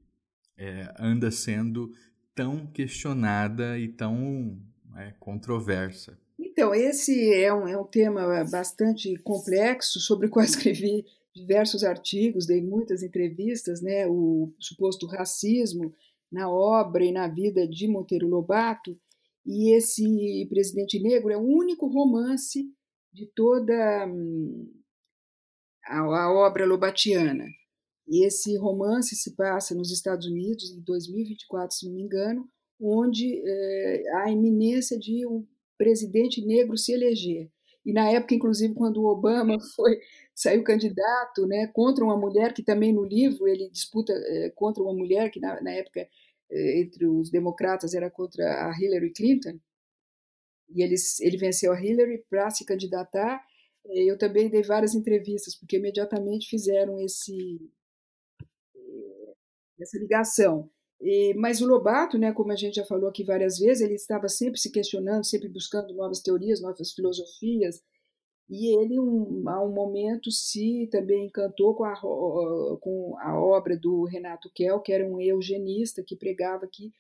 é, anda sendo tão questionada e tão é, controversa. Então, esse é um, é um tema bastante complexo, sobre o qual escrevi diversos artigos, dei muitas entrevistas, né? o suposto racismo na obra e na vida de Monteiro Lobato, e esse Presidente Negro é o único romance de toda hum, a, a obra lobatiana. E esse romance se passa nos Estados Unidos em 2024, se não me engano, onde é, há a iminência de um presidente negro se eleger. E na época, inclusive, quando o Obama foi saiu candidato, né, contra uma mulher que também no livro ele disputa é, contra uma mulher que na, na época entre os democratas era contra a Hillary Clinton. E ele, ele venceu a Hillary para se candidatar. Eu também dei várias entrevistas porque imediatamente fizeram esse essa ligação. Mas o Lobato, né, como a gente já falou aqui várias vezes, ele estava sempre se questionando, sempre buscando novas teorias, novas filosofias, e ele, um, a um momento, se também encantou com a, com a obra do Renato Kell, que era um eugenista que pregava que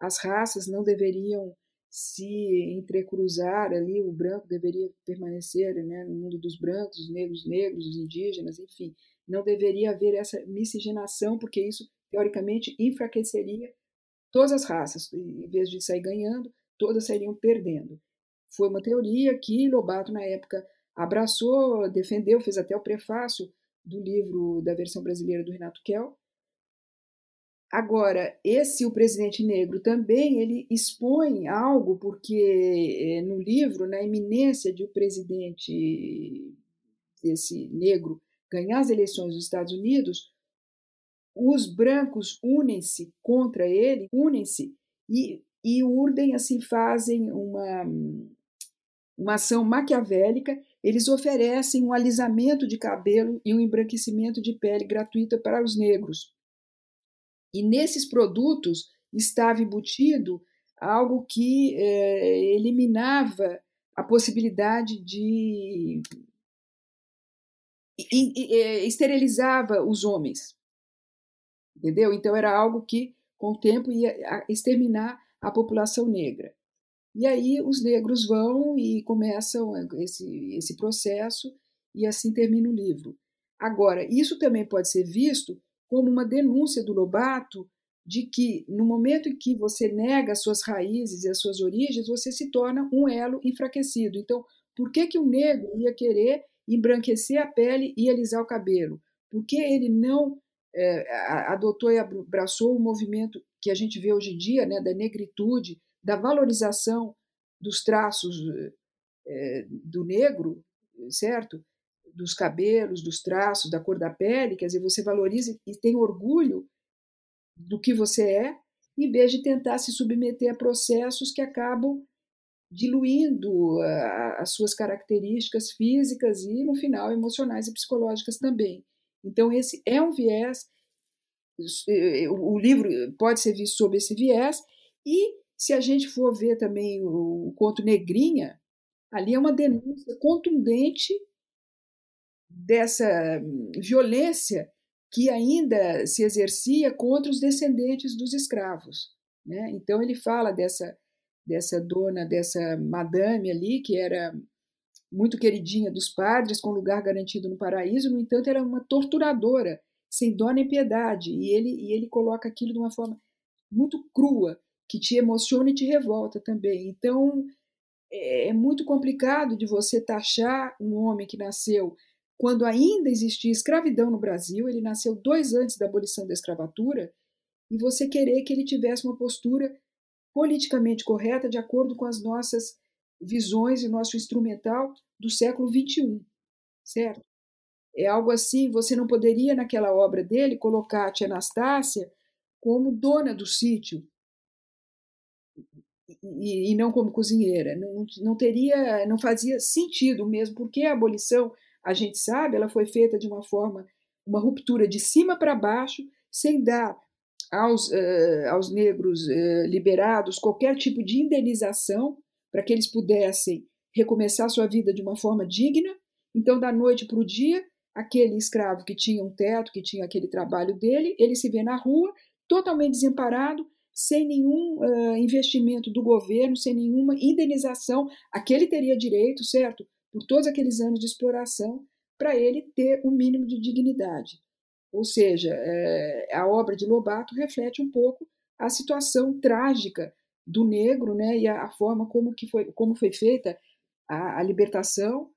as raças não deveriam se entrecruzar ali, o branco deveria permanecer né, no mundo dos brancos, os negros negros, os indígenas, enfim, não deveria haver essa miscigenação, porque isso teoricamente, enfraqueceria todas as raças. Em vez de sair ganhando, todas sairiam perdendo. Foi uma teoria que Lobato, na época, abraçou, defendeu, fez até o prefácio do livro da versão brasileira do Renato Kell. Agora, esse o presidente negro também ele expõe algo porque eh, no livro, na iminência de o presidente esse negro ganhar as eleições dos Estados Unidos, os brancos unem-se contra ele, unem-se e, e urdem, assim, fazem uma, uma ação maquiavélica. Eles oferecem um alisamento de cabelo e um embranquecimento de pele gratuita para os negros. E nesses produtos estava embutido algo que é, eliminava a possibilidade de. E, e, e, esterilizava os homens entendeu? Então era algo que, com o tempo, ia exterminar a população negra. E aí os negros vão e começam esse, esse processo e assim termina o livro. Agora, isso também pode ser visto como uma denúncia do Lobato de que, no momento em que você nega as suas raízes e as suas origens, você se torna um elo enfraquecido. Então, por que, que o negro ia querer embranquecer a pele e alisar o cabelo? Por que ele não é, adotou e abraçou o movimento que a gente vê hoje em dia, né, da negritude, da valorização dos traços é, do negro, certo? Dos cabelos, dos traços, da cor da pele, quer dizer, você valoriza e tem orgulho do que você é, em vez de tentar se submeter a processos que acabam diluindo as suas características físicas e, no final, emocionais e psicológicas também. Então, esse é um viés, o livro pode ser visto sob esse viés, e se a gente for ver também o conto Negrinha, ali é uma denúncia contundente dessa violência que ainda se exercia contra os descendentes dos escravos. Né? Então ele fala dessa dessa dona, dessa madame ali que era muito queridinha dos padres, com lugar garantido no paraíso, no entanto, era uma torturadora, sem dó nem piedade, e ele, e ele coloca aquilo de uma forma muito crua, que te emociona e te revolta também. Então, é, é muito complicado de você taxar um homem que nasceu quando ainda existia escravidão no Brasil, ele nasceu dois antes da abolição da escravatura, e você querer que ele tivesse uma postura politicamente correta de acordo com as nossas visões e nosso instrumental do século XXI, certo? É algo assim, você não poderia, naquela obra dele, colocar a tia Anastácia como dona do sítio e, e não como cozinheira. Não, não teria, não fazia sentido mesmo, porque a abolição, a gente sabe, ela foi feita de uma forma, uma ruptura de cima para baixo, sem dar aos, uh, aos negros uh, liberados qualquer tipo de indenização para que eles pudessem recomeçar sua vida de uma forma digna. Então, da noite para o dia, aquele escravo que tinha um teto, que tinha aquele trabalho dele, ele se vê na rua, totalmente desamparado, sem nenhum uh, investimento do governo, sem nenhuma indenização, aquele teria direito, certo? Por todos aqueles anos de exploração, para ele ter um mínimo de dignidade. Ou seja, é, a obra de Lobato reflete um pouco a situação trágica do negro, né, e a, a forma como que foi, como foi feita a, a libertação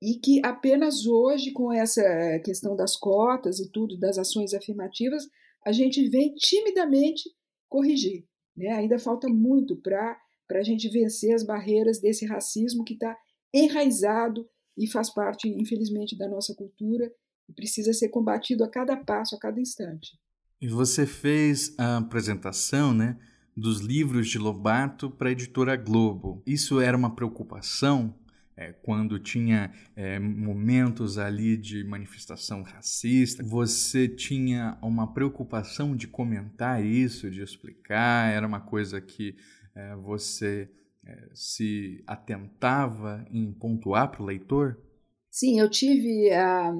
e que apenas hoje, com essa questão das cotas e tudo, das ações afirmativas, a gente vem timidamente corrigir. Né? Ainda falta muito para a gente vencer as barreiras desse racismo que está enraizado e faz parte, infelizmente, da nossa cultura e precisa ser combatido a cada passo, a cada instante. E você fez a apresentação, né, dos livros de Lobato para a editora Globo. Isso era uma preocupação é, quando tinha é, momentos ali de manifestação racista, você tinha uma preocupação de comentar isso, de explicar, era uma coisa que é, você é, se atentava em pontuar para o leitor? Sim, eu tive a,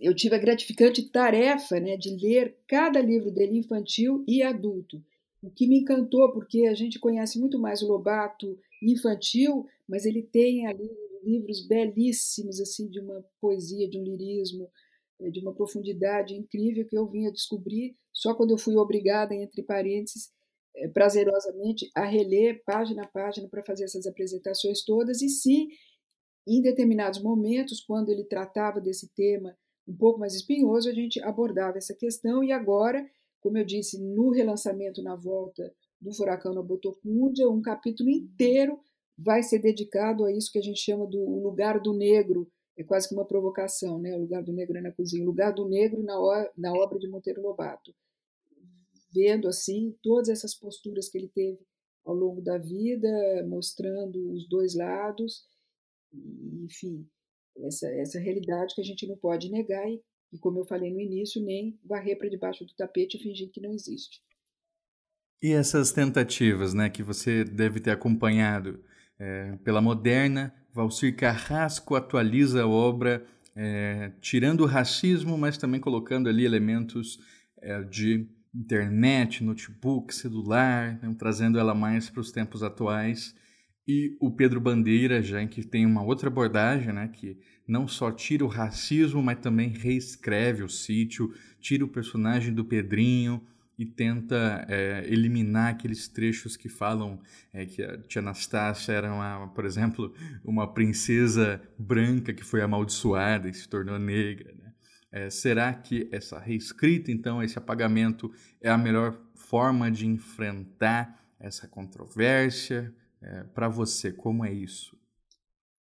eu tive a gratificante tarefa né, de ler cada livro dele infantil e adulto, o que me encantou, porque a gente conhece muito mais o Lobato infantil, mas ele tem ali livros belíssimos, assim, de uma poesia, de um lirismo, eh, de uma profundidade incrível que eu vim a descobrir só quando eu fui obrigada, entre parênteses, eh, prazerosamente, a reler página a página para fazer essas apresentações todas. E sim, em determinados momentos, quando ele tratava desse tema um pouco mais espinhoso, a gente abordava essa questão. E agora, como eu disse, no relançamento na volta do Furacão na Botocúndia, um capítulo inteiro vai ser dedicado a isso que a gente chama do lugar do negro, é quase que uma provocação, né? O lugar do negro é na cozinha, o lugar do negro na, na obra de Monteiro Lobato. Vendo assim todas essas posturas que ele teve ao longo da vida, mostrando os dois lados, enfim, essa, essa realidade que a gente não pode negar e, e como eu falei no início, nem varrer para debaixo do tapete e fingir que não existe. E essas tentativas, né, que você deve ter acompanhado é, pela moderna, Valcir Carrasco atualiza a obra é, tirando o racismo, mas também colocando ali elementos é, de internet, notebook, celular, né, trazendo ela mais para os tempos atuais. E o Pedro Bandeira, já em que tem uma outra abordagem, né, que não só tira o racismo, mas também reescreve o sítio, tira o personagem do Pedrinho, e tenta é, eliminar aqueles trechos que falam é, que a tia Anastácia era, uma, por exemplo, uma princesa branca que foi amaldiçoada e se tornou negra. Né? É, será que essa reescrita, então, esse apagamento é a melhor forma de enfrentar essa controvérsia? É, Para você, como é isso?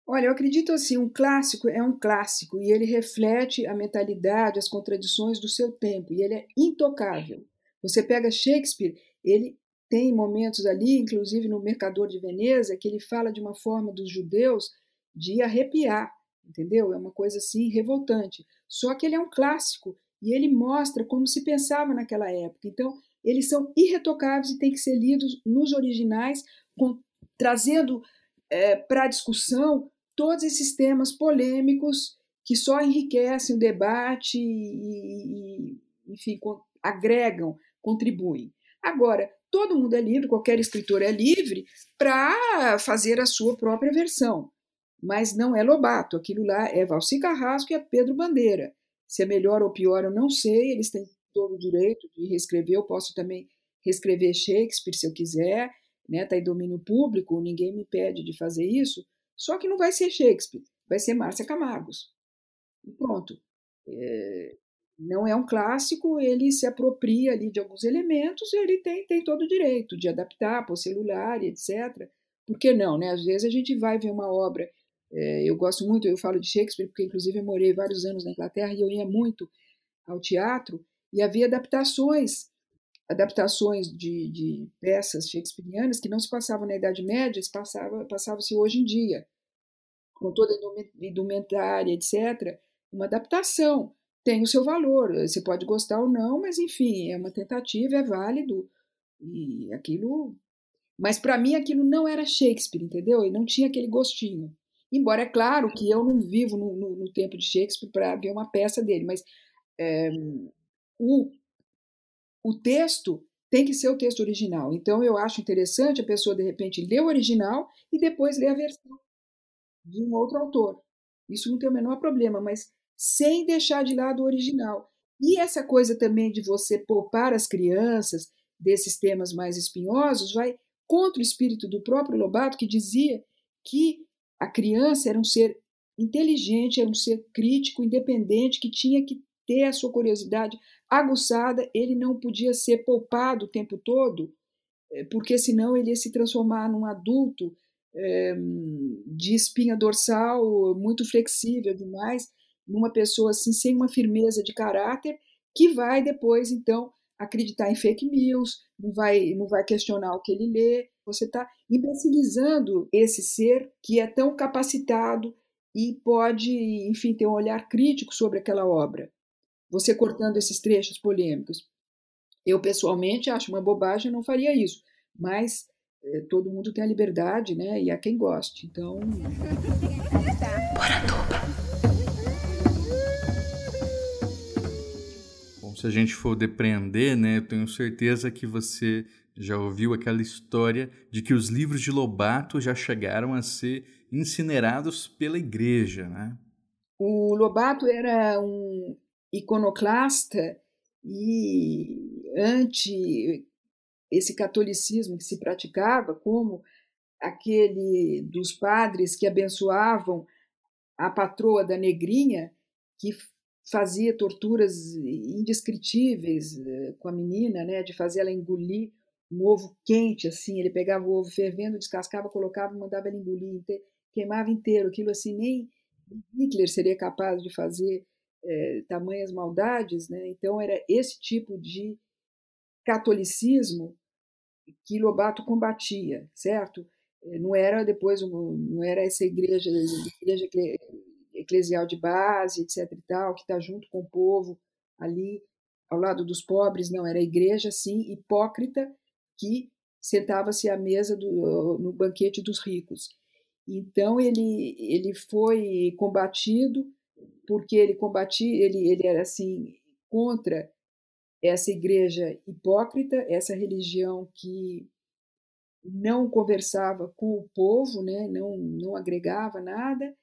Olha, eu acredito assim, um clássico é um clássico e ele reflete a mentalidade, as contradições do seu tempo e ele é intocável. Você pega Shakespeare, ele tem momentos ali, inclusive no Mercador de Veneza, que ele fala de uma forma dos judeus de arrepiar, entendeu? É uma coisa assim revoltante. Só que ele é um clássico e ele mostra como se pensava naquela época. Então, eles são irretocáveis e têm que ser lidos nos originais, com, trazendo é, para a discussão todos esses temas polêmicos que só enriquecem o debate e, e enfim, agregam contribuem. Agora, todo mundo é livre, qualquer escritor é livre para fazer a sua própria versão. Mas não é Lobato, aquilo lá é Valci Carrasco e é Pedro Bandeira. Se é melhor ou pior, eu não sei, eles têm todo o direito de reescrever, eu posso também reescrever Shakespeare se eu quiser, né? Tá em domínio público, ninguém me pede de fazer isso. Só que não vai ser Shakespeare, vai ser Márcia Camargos. E pronto. É, não é um clássico, ele se apropria ali de alguns elementos e ele tem, tem todo o direito de adaptar para o celular etc. Por que não? Né? Às vezes a gente vai ver uma obra, é, eu gosto muito, eu falo de Shakespeare, porque inclusive eu morei vários anos na Inglaterra e eu ia muito ao teatro e havia adaptações, adaptações de, de peças shakespearianas que não se passavam na Idade Média, se passava, passavam-se hoje em dia, com toda a indumentária, etc. Uma adaptação tem o seu valor. Você pode gostar ou não, mas enfim, é uma tentativa, é válido. E aquilo. Mas para mim aquilo não era Shakespeare, entendeu? E não tinha aquele gostinho. Embora é claro que eu não vivo no, no, no tempo de Shakespeare para ver uma peça dele, mas é, o, o texto tem que ser o texto original. Então eu acho interessante a pessoa de repente ler o original e depois ler a versão de um outro autor. Isso não tem o menor problema, mas sem deixar de lado o original. E essa coisa também de você poupar as crianças desses temas mais espinhosos vai contra o espírito do próprio Lobato, que dizia que a criança era um ser inteligente, era um ser crítico, independente, que tinha que ter a sua curiosidade aguçada, ele não podia ser poupado o tempo todo, eh, porque senão ele ia se transformar num adulto é, de espinha dorsal muito flexível demais, numa pessoa assim sem uma firmeza de caráter, que vai depois então acreditar em fake news, não vai, não vai questionar o que ele lê. Você está imbecilizando esse ser que é tão capacitado e pode, enfim, ter um olhar crítico sobre aquela obra. Você cortando esses trechos polêmicos. Eu, pessoalmente, acho uma bobagem, não faria isso. Mas eh, todo mundo tem a liberdade, né? E há quem goste. Então. Se a gente for depreender, né? Eu tenho certeza que você já ouviu aquela história de que os livros de Lobato já chegaram a ser incinerados pela igreja, né? O Lobato era um iconoclasta e anti esse catolicismo que se praticava, como aquele dos padres que abençoavam a patroa da negrinha, que fazia torturas indescritíveis eh, com a menina, né, de fazer ela engolir um ovo quente, assim, ele pegava o ovo fervendo, descascava, colocava, mandava ela engolir, queimava inteiro, aquilo assim, nem Hitler seria capaz de fazer é, tamanhas maldades, né? Então era esse tipo de catolicismo que Lobato combatia, certo? É, não era depois, não era essa igreja, igreja eclesial de base, etc e tal, que está junto com o povo ali ao lado dos pobres, não, era a igreja, sim, hipócrita, que sentava-se à mesa do, no banquete dos ricos. Então ele, ele foi combatido porque ele combatia, ele, ele era assim contra essa igreja hipócrita, essa religião que não conversava com o povo, né, não, não agregava nada,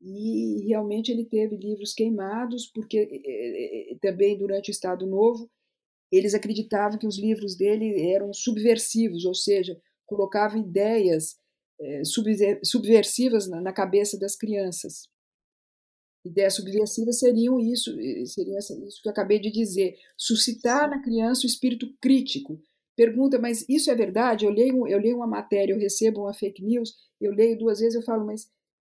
e realmente ele teve livros queimados, porque também durante o Estado Novo eles acreditavam que os livros dele eram subversivos, ou seja, colocavam ideias eh, subversivas na cabeça das crianças. Ideias subversivas seriam isso, seriam isso que eu acabei de dizer, suscitar na criança o espírito crítico. Pergunta, mas isso é verdade? Eu leio, eu leio uma matéria, eu recebo uma fake news, eu leio duas vezes, eu falo, mas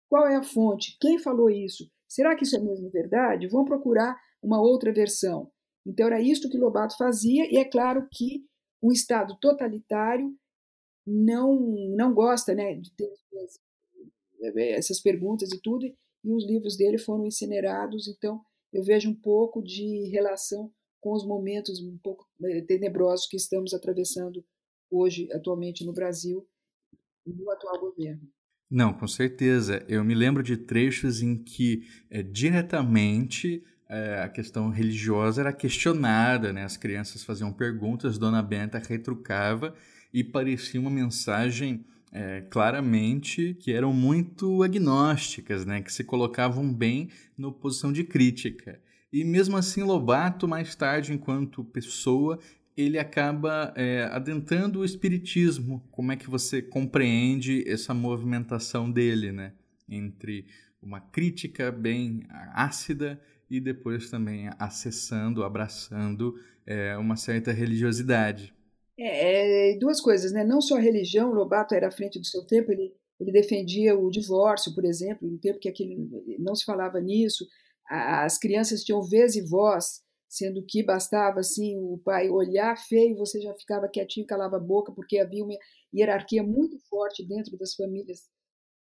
qual é a fonte? Quem falou isso? Será que isso é mesmo verdade? Vão procurar uma outra versão. Então era isto que Lobato fazia, e é claro que um Estado totalitário não, não gosta né, de ter essas perguntas e tudo, e os livros dele foram incinerados, então eu vejo um pouco de relação com os momentos um pouco eh, tenebrosos que estamos atravessando hoje, atualmente no Brasil, no atual governo. Não, com certeza. Eu me lembro de trechos em que é, diretamente é, a questão religiosa era questionada, né? As crianças faziam perguntas, Dona Benta retrucava e parecia uma mensagem é, claramente que eram muito agnósticas, né, que se colocavam bem na posição de crítica. E mesmo assim, Lobato, mais tarde, enquanto pessoa, ele acaba é, adentrando o espiritismo. Como é que você compreende essa movimentação dele, né? Entre uma crítica bem ácida e depois também acessando, abraçando é, uma certa religiosidade. É, é, duas coisas, né? Não só a religião, Lobato era à frente do seu tempo, ele, ele defendia o divórcio, por exemplo, no tempo que aquele, não se falava nisso, as crianças tinham vez e voz, sendo que bastava assim o pai olhar feio, você já ficava quietinho, calava a boca, porque havia uma hierarquia muito forte dentro das famílias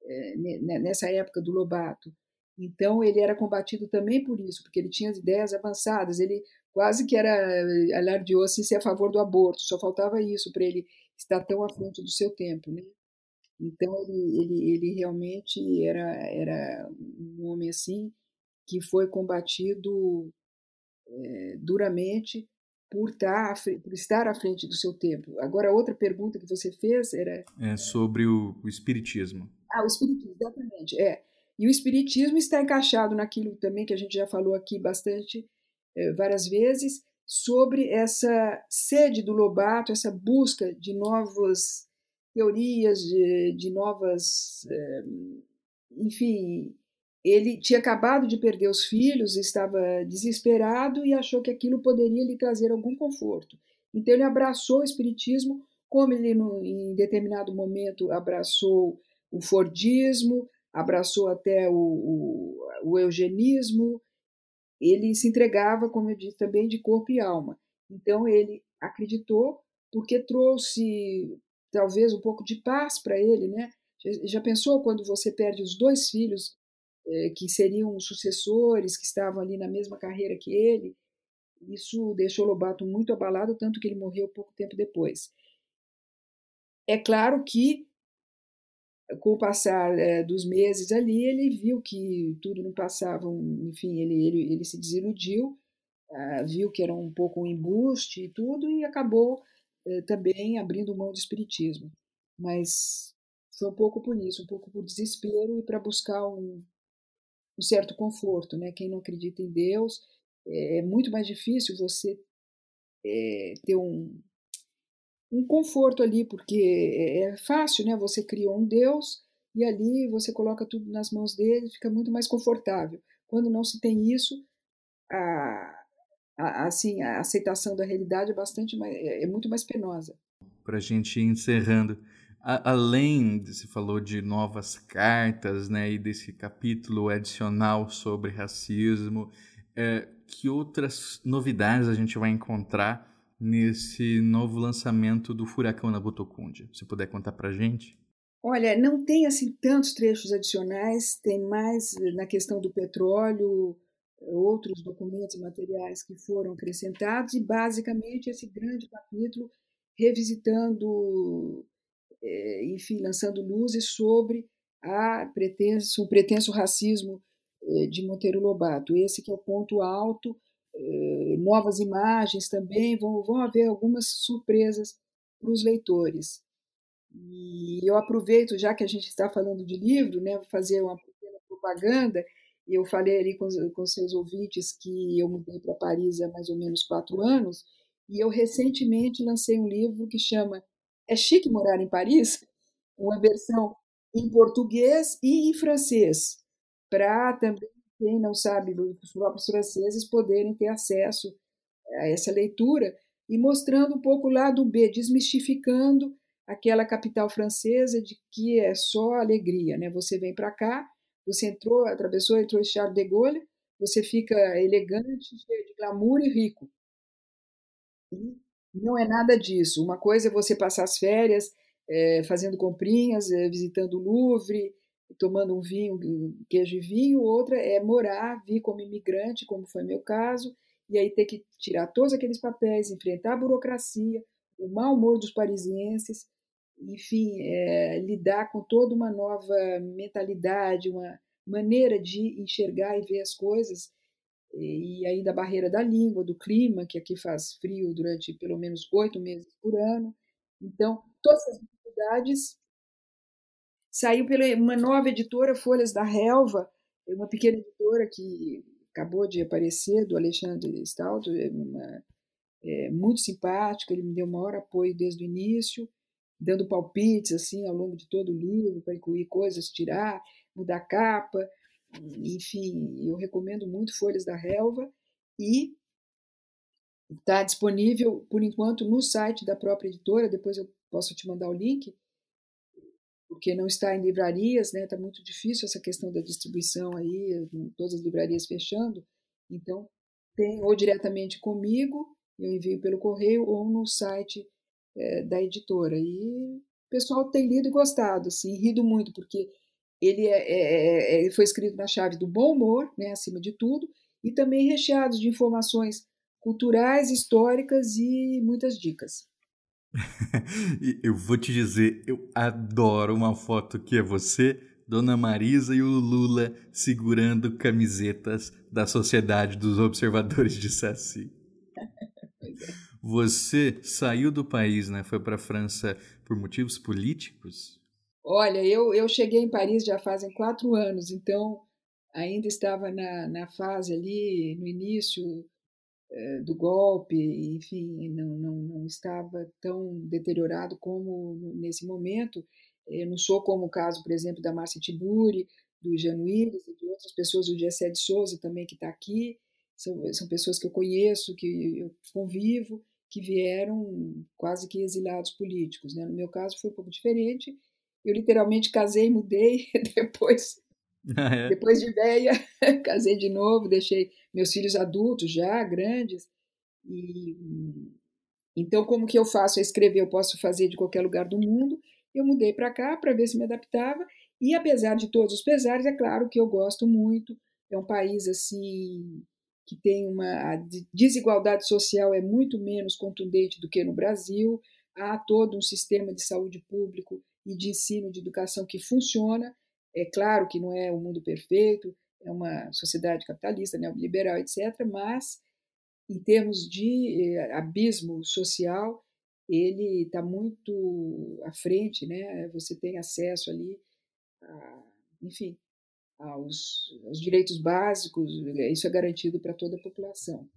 é, nessa época do Lobato. Então ele era combatido também por isso, porque ele tinha as ideias avançadas, ele quase que era eh, alardeou assim ser a favor do aborto, só faltava isso para ele estar tão à frente do seu tempo, né? Então ele, ele, ele realmente era era um homem assim que foi combatido é, duramente por, tá, por estar à frente do seu tempo. Agora, outra pergunta que você fez era. É sobre o, o Espiritismo. Ah, o Espiritismo, exatamente. É. E o Espiritismo está encaixado naquilo também que a gente já falou aqui bastante, é, várias vezes, sobre essa sede do Lobato, essa busca de novas teorias, de, de novas. É, enfim, ele tinha acabado de perder os filhos, estava desesperado e achou que aquilo poderia lhe trazer algum conforto. Então ele abraçou o espiritismo, como ele em determinado momento abraçou o fordismo, abraçou até o, o, o eugenismo, ele se entregava, como eu disse, também de corpo e alma. Então ele acreditou, porque trouxe talvez um pouco de paz para ele, né? Já pensou quando você perde os dois filhos que seriam sucessores, que estavam ali na mesma carreira que ele. Isso deixou Lobato muito abalado, tanto que ele morreu pouco tempo depois. É claro que, com o passar é, dos meses ali, ele viu que tudo não passava, enfim, ele, ele, ele se desiludiu, ah, viu que era um pouco um embuste e tudo, e acabou é, também abrindo mão do espiritismo. Mas foi um pouco por isso, um pouco por desespero e para buscar um, um certo conforto, né? Quem não acredita em Deus é, é muito mais difícil você é, ter um, um conforto ali, porque é, é fácil, né? Você criou um Deus e ali você coloca tudo nas mãos dele, fica muito mais confortável. Quando não se tem isso, a, a, assim, a aceitação da realidade é bastante mais, é, é muito mais penosa. Para a gente ir encerrando, além, se falou de novas cartas, né, e desse capítulo adicional sobre racismo, é, que outras novidades a gente vai encontrar nesse novo lançamento do Furacão na Botocundia? Se puder contar para gente. Olha, não tem assim tantos trechos adicionais, tem mais na questão do petróleo, outros documentos materiais que foram acrescentados e basicamente esse grande capítulo revisitando enfim, lançando luzes sobre a pretenso, o pretenso racismo é, de Monteiro Lobato. Esse que é o ponto alto, é, novas imagens também, vão, vão haver algumas surpresas para os leitores. E eu aproveito, já que a gente está falando de livro, né, fazer uma pequena propaganda. Eu falei ali com, com seus ouvintes que eu mudei para Paris há mais ou menos quatro anos, e eu recentemente lancei um livro que chama é chique morar em Paris, uma versão em português e em francês, para também quem não sabe, os próprios franceses poderem ter acesso a essa leitura e mostrando um pouco o lado B, desmistificando aquela capital francesa de que é só alegria, né? Você vem para cá, você entrou, atravessou, entrou em Charles de Gaulle, você fica elegante, cheio de glamour e rico. E não é nada disso. Uma coisa é você passar as férias é, fazendo comprinhas, é, visitando o Louvre, tomando um vinho, queijo e vinho. Outra é morar, vir como imigrante, como foi meu caso, e aí ter que tirar todos aqueles papéis, enfrentar a burocracia, o mau humor dos parisienses, enfim, é, lidar com toda uma nova mentalidade, uma maneira de enxergar e ver as coisas e ainda a barreira da língua, do clima, que aqui faz frio durante pelo menos oito meses por ano. Então, todas essas dificuldades saiu pela uma nova editora, Folhas da Relva, uma pequena editora que acabou de aparecer, do Alexandre Stalto, é, uma, é muito simpático, ele me deu maior apoio desde o início, dando palpites assim ao longo de todo o livro para incluir coisas, tirar, mudar capa, enfim, eu recomendo muito Folhas da Relva e está disponível por enquanto no site da própria editora. Depois eu posso te mandar o link, porque não está em livrarias, né? Está muito difícil essa questão da distribuição aí, todas as livrarias fechando. Então tem ou diretamente comigo, eu envio pelo correio ou no site é, da editora. E o pessoal tem lido e gostado, assim, rido muito, porque ele é, é, é, foi escrito na chave do bom humor, né, acima de tudo, e também recheado de informações culturais, históricas e muitas dicas. eu vou te dizer, eu adoro uma foto que é você, Dona Marisa e o Lula segurando camisetas da Sociedade dos Observadores de Saci. É. Você saiu do país, né? Foi para a França por motivos políticos? Olha, eu, eu cheguei em Paris já fazem quatro anos, então ainda estava na, na fase ali, no início eh, do golpe, enfim, não, não, não estava tão deteriorado como nesse momento. Eu não sou como o caso, por exemplo, da Márcia Tiburi, do Jean Willis e de outras pessoas, o Gessé de Souza também que está aqui, são, são pessoas que eu conheço, que eu convivo, que vieram quase que exilados políticos. Né? No meu caso foi um pouco diferente. Eu literalmente casei, mudei, depois, Ah, é? depois de velha, casei de novo, deixei meus filhos adultos já, grandes. E então como que eu faço? Eu escrever, eu posso fazer de qualquer lugar do mundo. Eu mudei para cá para ver se me adaptava. E apesar de todos os pesares, é claro que eu gosto muito. É um país assim que tem uma a desigualdade social é muito menos contundente do que no Brasil. Há todo um sistema de saúde público e de ensino, de educação que funciona. É claro que não é o mundo perfeito, é uma sociedade capitalista, neoliberal, etc. Mas em termos de abismo social, ele está muito à frente, né? Você tem acesso ali, a, enfim, aos, aos, direitos básicos, isso é garantido para toda a população.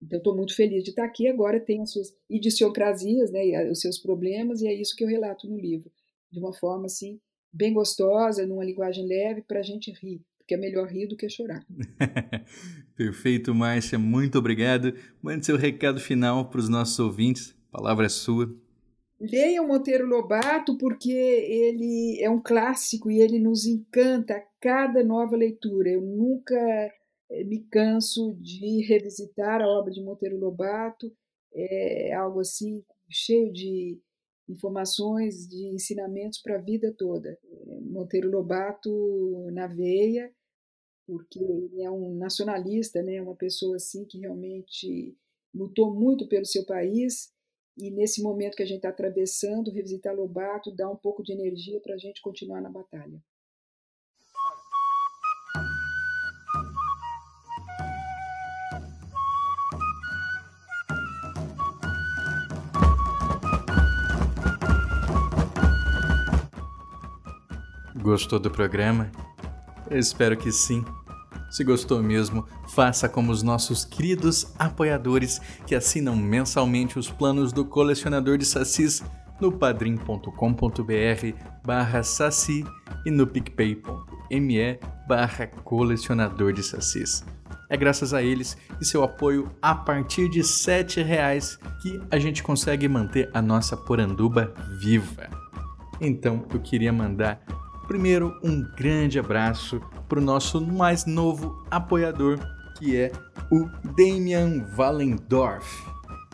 Então, estou muito feliz de estar aqui. Agora tem as suas idiosincrasias, né, os seus problemas, e é isso que eu relato no livro, de uma forma assim, bem gostosa, numa linguagem leve, para a gente rir, porque é melhor rir do que chorar. Perfeito, Márcia, muito obrigado. Mande seu recado final para os nossos ouvintes, a palavra é sua. Leiam Monteiro Lobato porque ele é um clássico e ele nos encanta a cada nova leitura. Eu nunca me canso de revisitar a obra de Monteiro Lobato. É algo assim cheio de informações, de ensinamentos para a vida toda. Monteiro Lobato na veia, porque ele é um nacionalista, né? Uma pessoa assim que realmente lutou muito pelo seu país e nesse momento que a gente está atravessando, revisitar Lobato dá um pouco de energia para a gente continuar na batalha. Gostou do programa? Espero que sim. Se gostou mesmo, faça como os nossos queridos apoiadores que assinam mensalmente os planos do colecionador de sacis no padrim.com.br barra saci e no picpay.me barra colecionador de sacis. É graças a eles e seu apoio a partir de R$ reais que a gente consegue manter a nossa poranduba viva. Então eu queria mandar Primeiro, um grande abraço para o nosso mais novo apoiador, que é o Damian Wallendorf.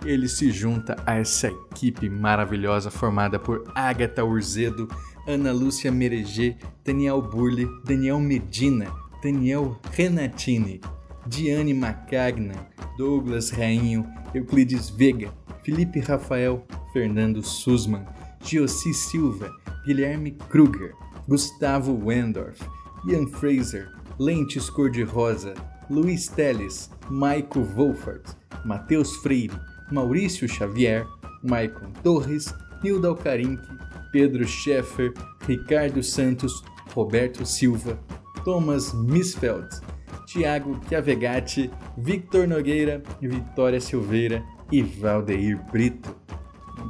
Ele se junta a essa equipe maravilhosa formada por Agatha Urzedo, Ana Lúcia Mereger, Daniel Burle, Daniel Medina, Daniel Renatini, Diane Macagna, Douglas Rainho, Euclides Vega, Felipe Rafael, Fernando Sussman, Giossi Silva, Guilherme Kruger, Gustavo Wendorf, Ian Fraser, Lentes Cor-de-Rosa, Luiz Teles, Maico Wolfert, Matheus Freire, Maurício Xavier, Maicon Torres, Nilda Alcarinque, Pedro Scheffer, Ricardo Santos, Roberto Silva, Thomas Misfeld, Tiago Chiavegatti, Victor Nogueira, Vitória Silveira e Valdeir Brito.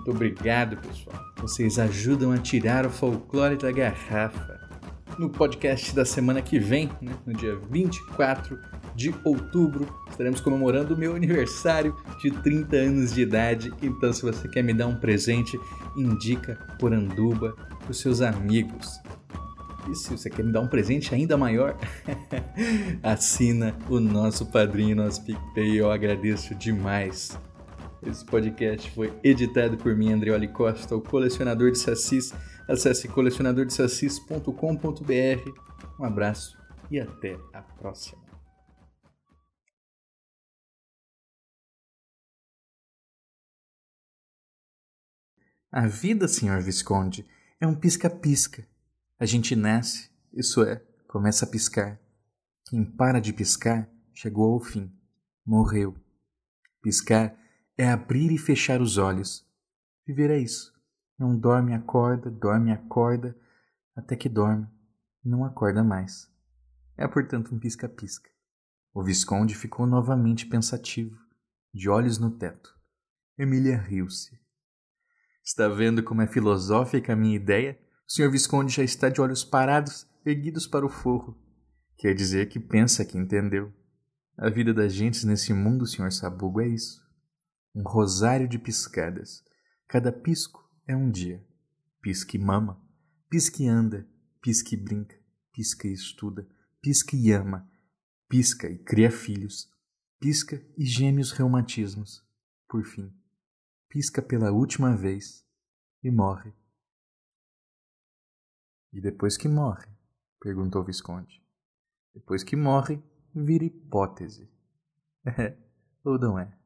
Muito obrigado, pessoal. Vocês ajudam a tirar o folclore da garrafa. No podcast da semana que vem, né, no dia 24 de outubro, estaremos comemorando o meu aniversário de 30 anos de idade. Então, se você quer me dar um presente, indica Poranduba para os seus amigos. E se você quer me dar um presente ainda maior, assina o nosso padrinho, nosso PicPay. Eu agradeço demais. Esse podcast foi editado por mim, Andreoli Costa, o colecionador de sacis. Acesse colecionadordesacis.com.br. Um abraço e até a próxima. A vida, senhor Visconde, é um pisca-pisca. A gente nasce, isso é, começa a piscar. Quem para de piscar chegou ao fim, morreu. Piscar É abrir e fechar os olhos. Viver é isso. Não dorme, acorda, dorme, acorda, até que dorme, não acorda mais. É, portanto, um pisca-pisca. O Visconde ficou novamente pensativo, de olhos no teto. Emília riu-se. Está vendo como é filosófica a minha ideia? O senhor Visconde já está de olhos parados, erguidos para o forro. Quer dizer que pensa que entendeu. A vida das gentes nesse mundo, senhor Sabugo, é isso. Um rosário de piscadas. Cada pisco é um dia. Pisca e mama, pisca e anda, pisca e brinca, pisca e estuda, pisca e ama, pisca e cria filhos, pisca e geme os reumatismos. Por fim, pisca pela última vez e morre. E depois que morre? perguntou o Visconde. Depois que morre, vira hipótese. É, ou não é?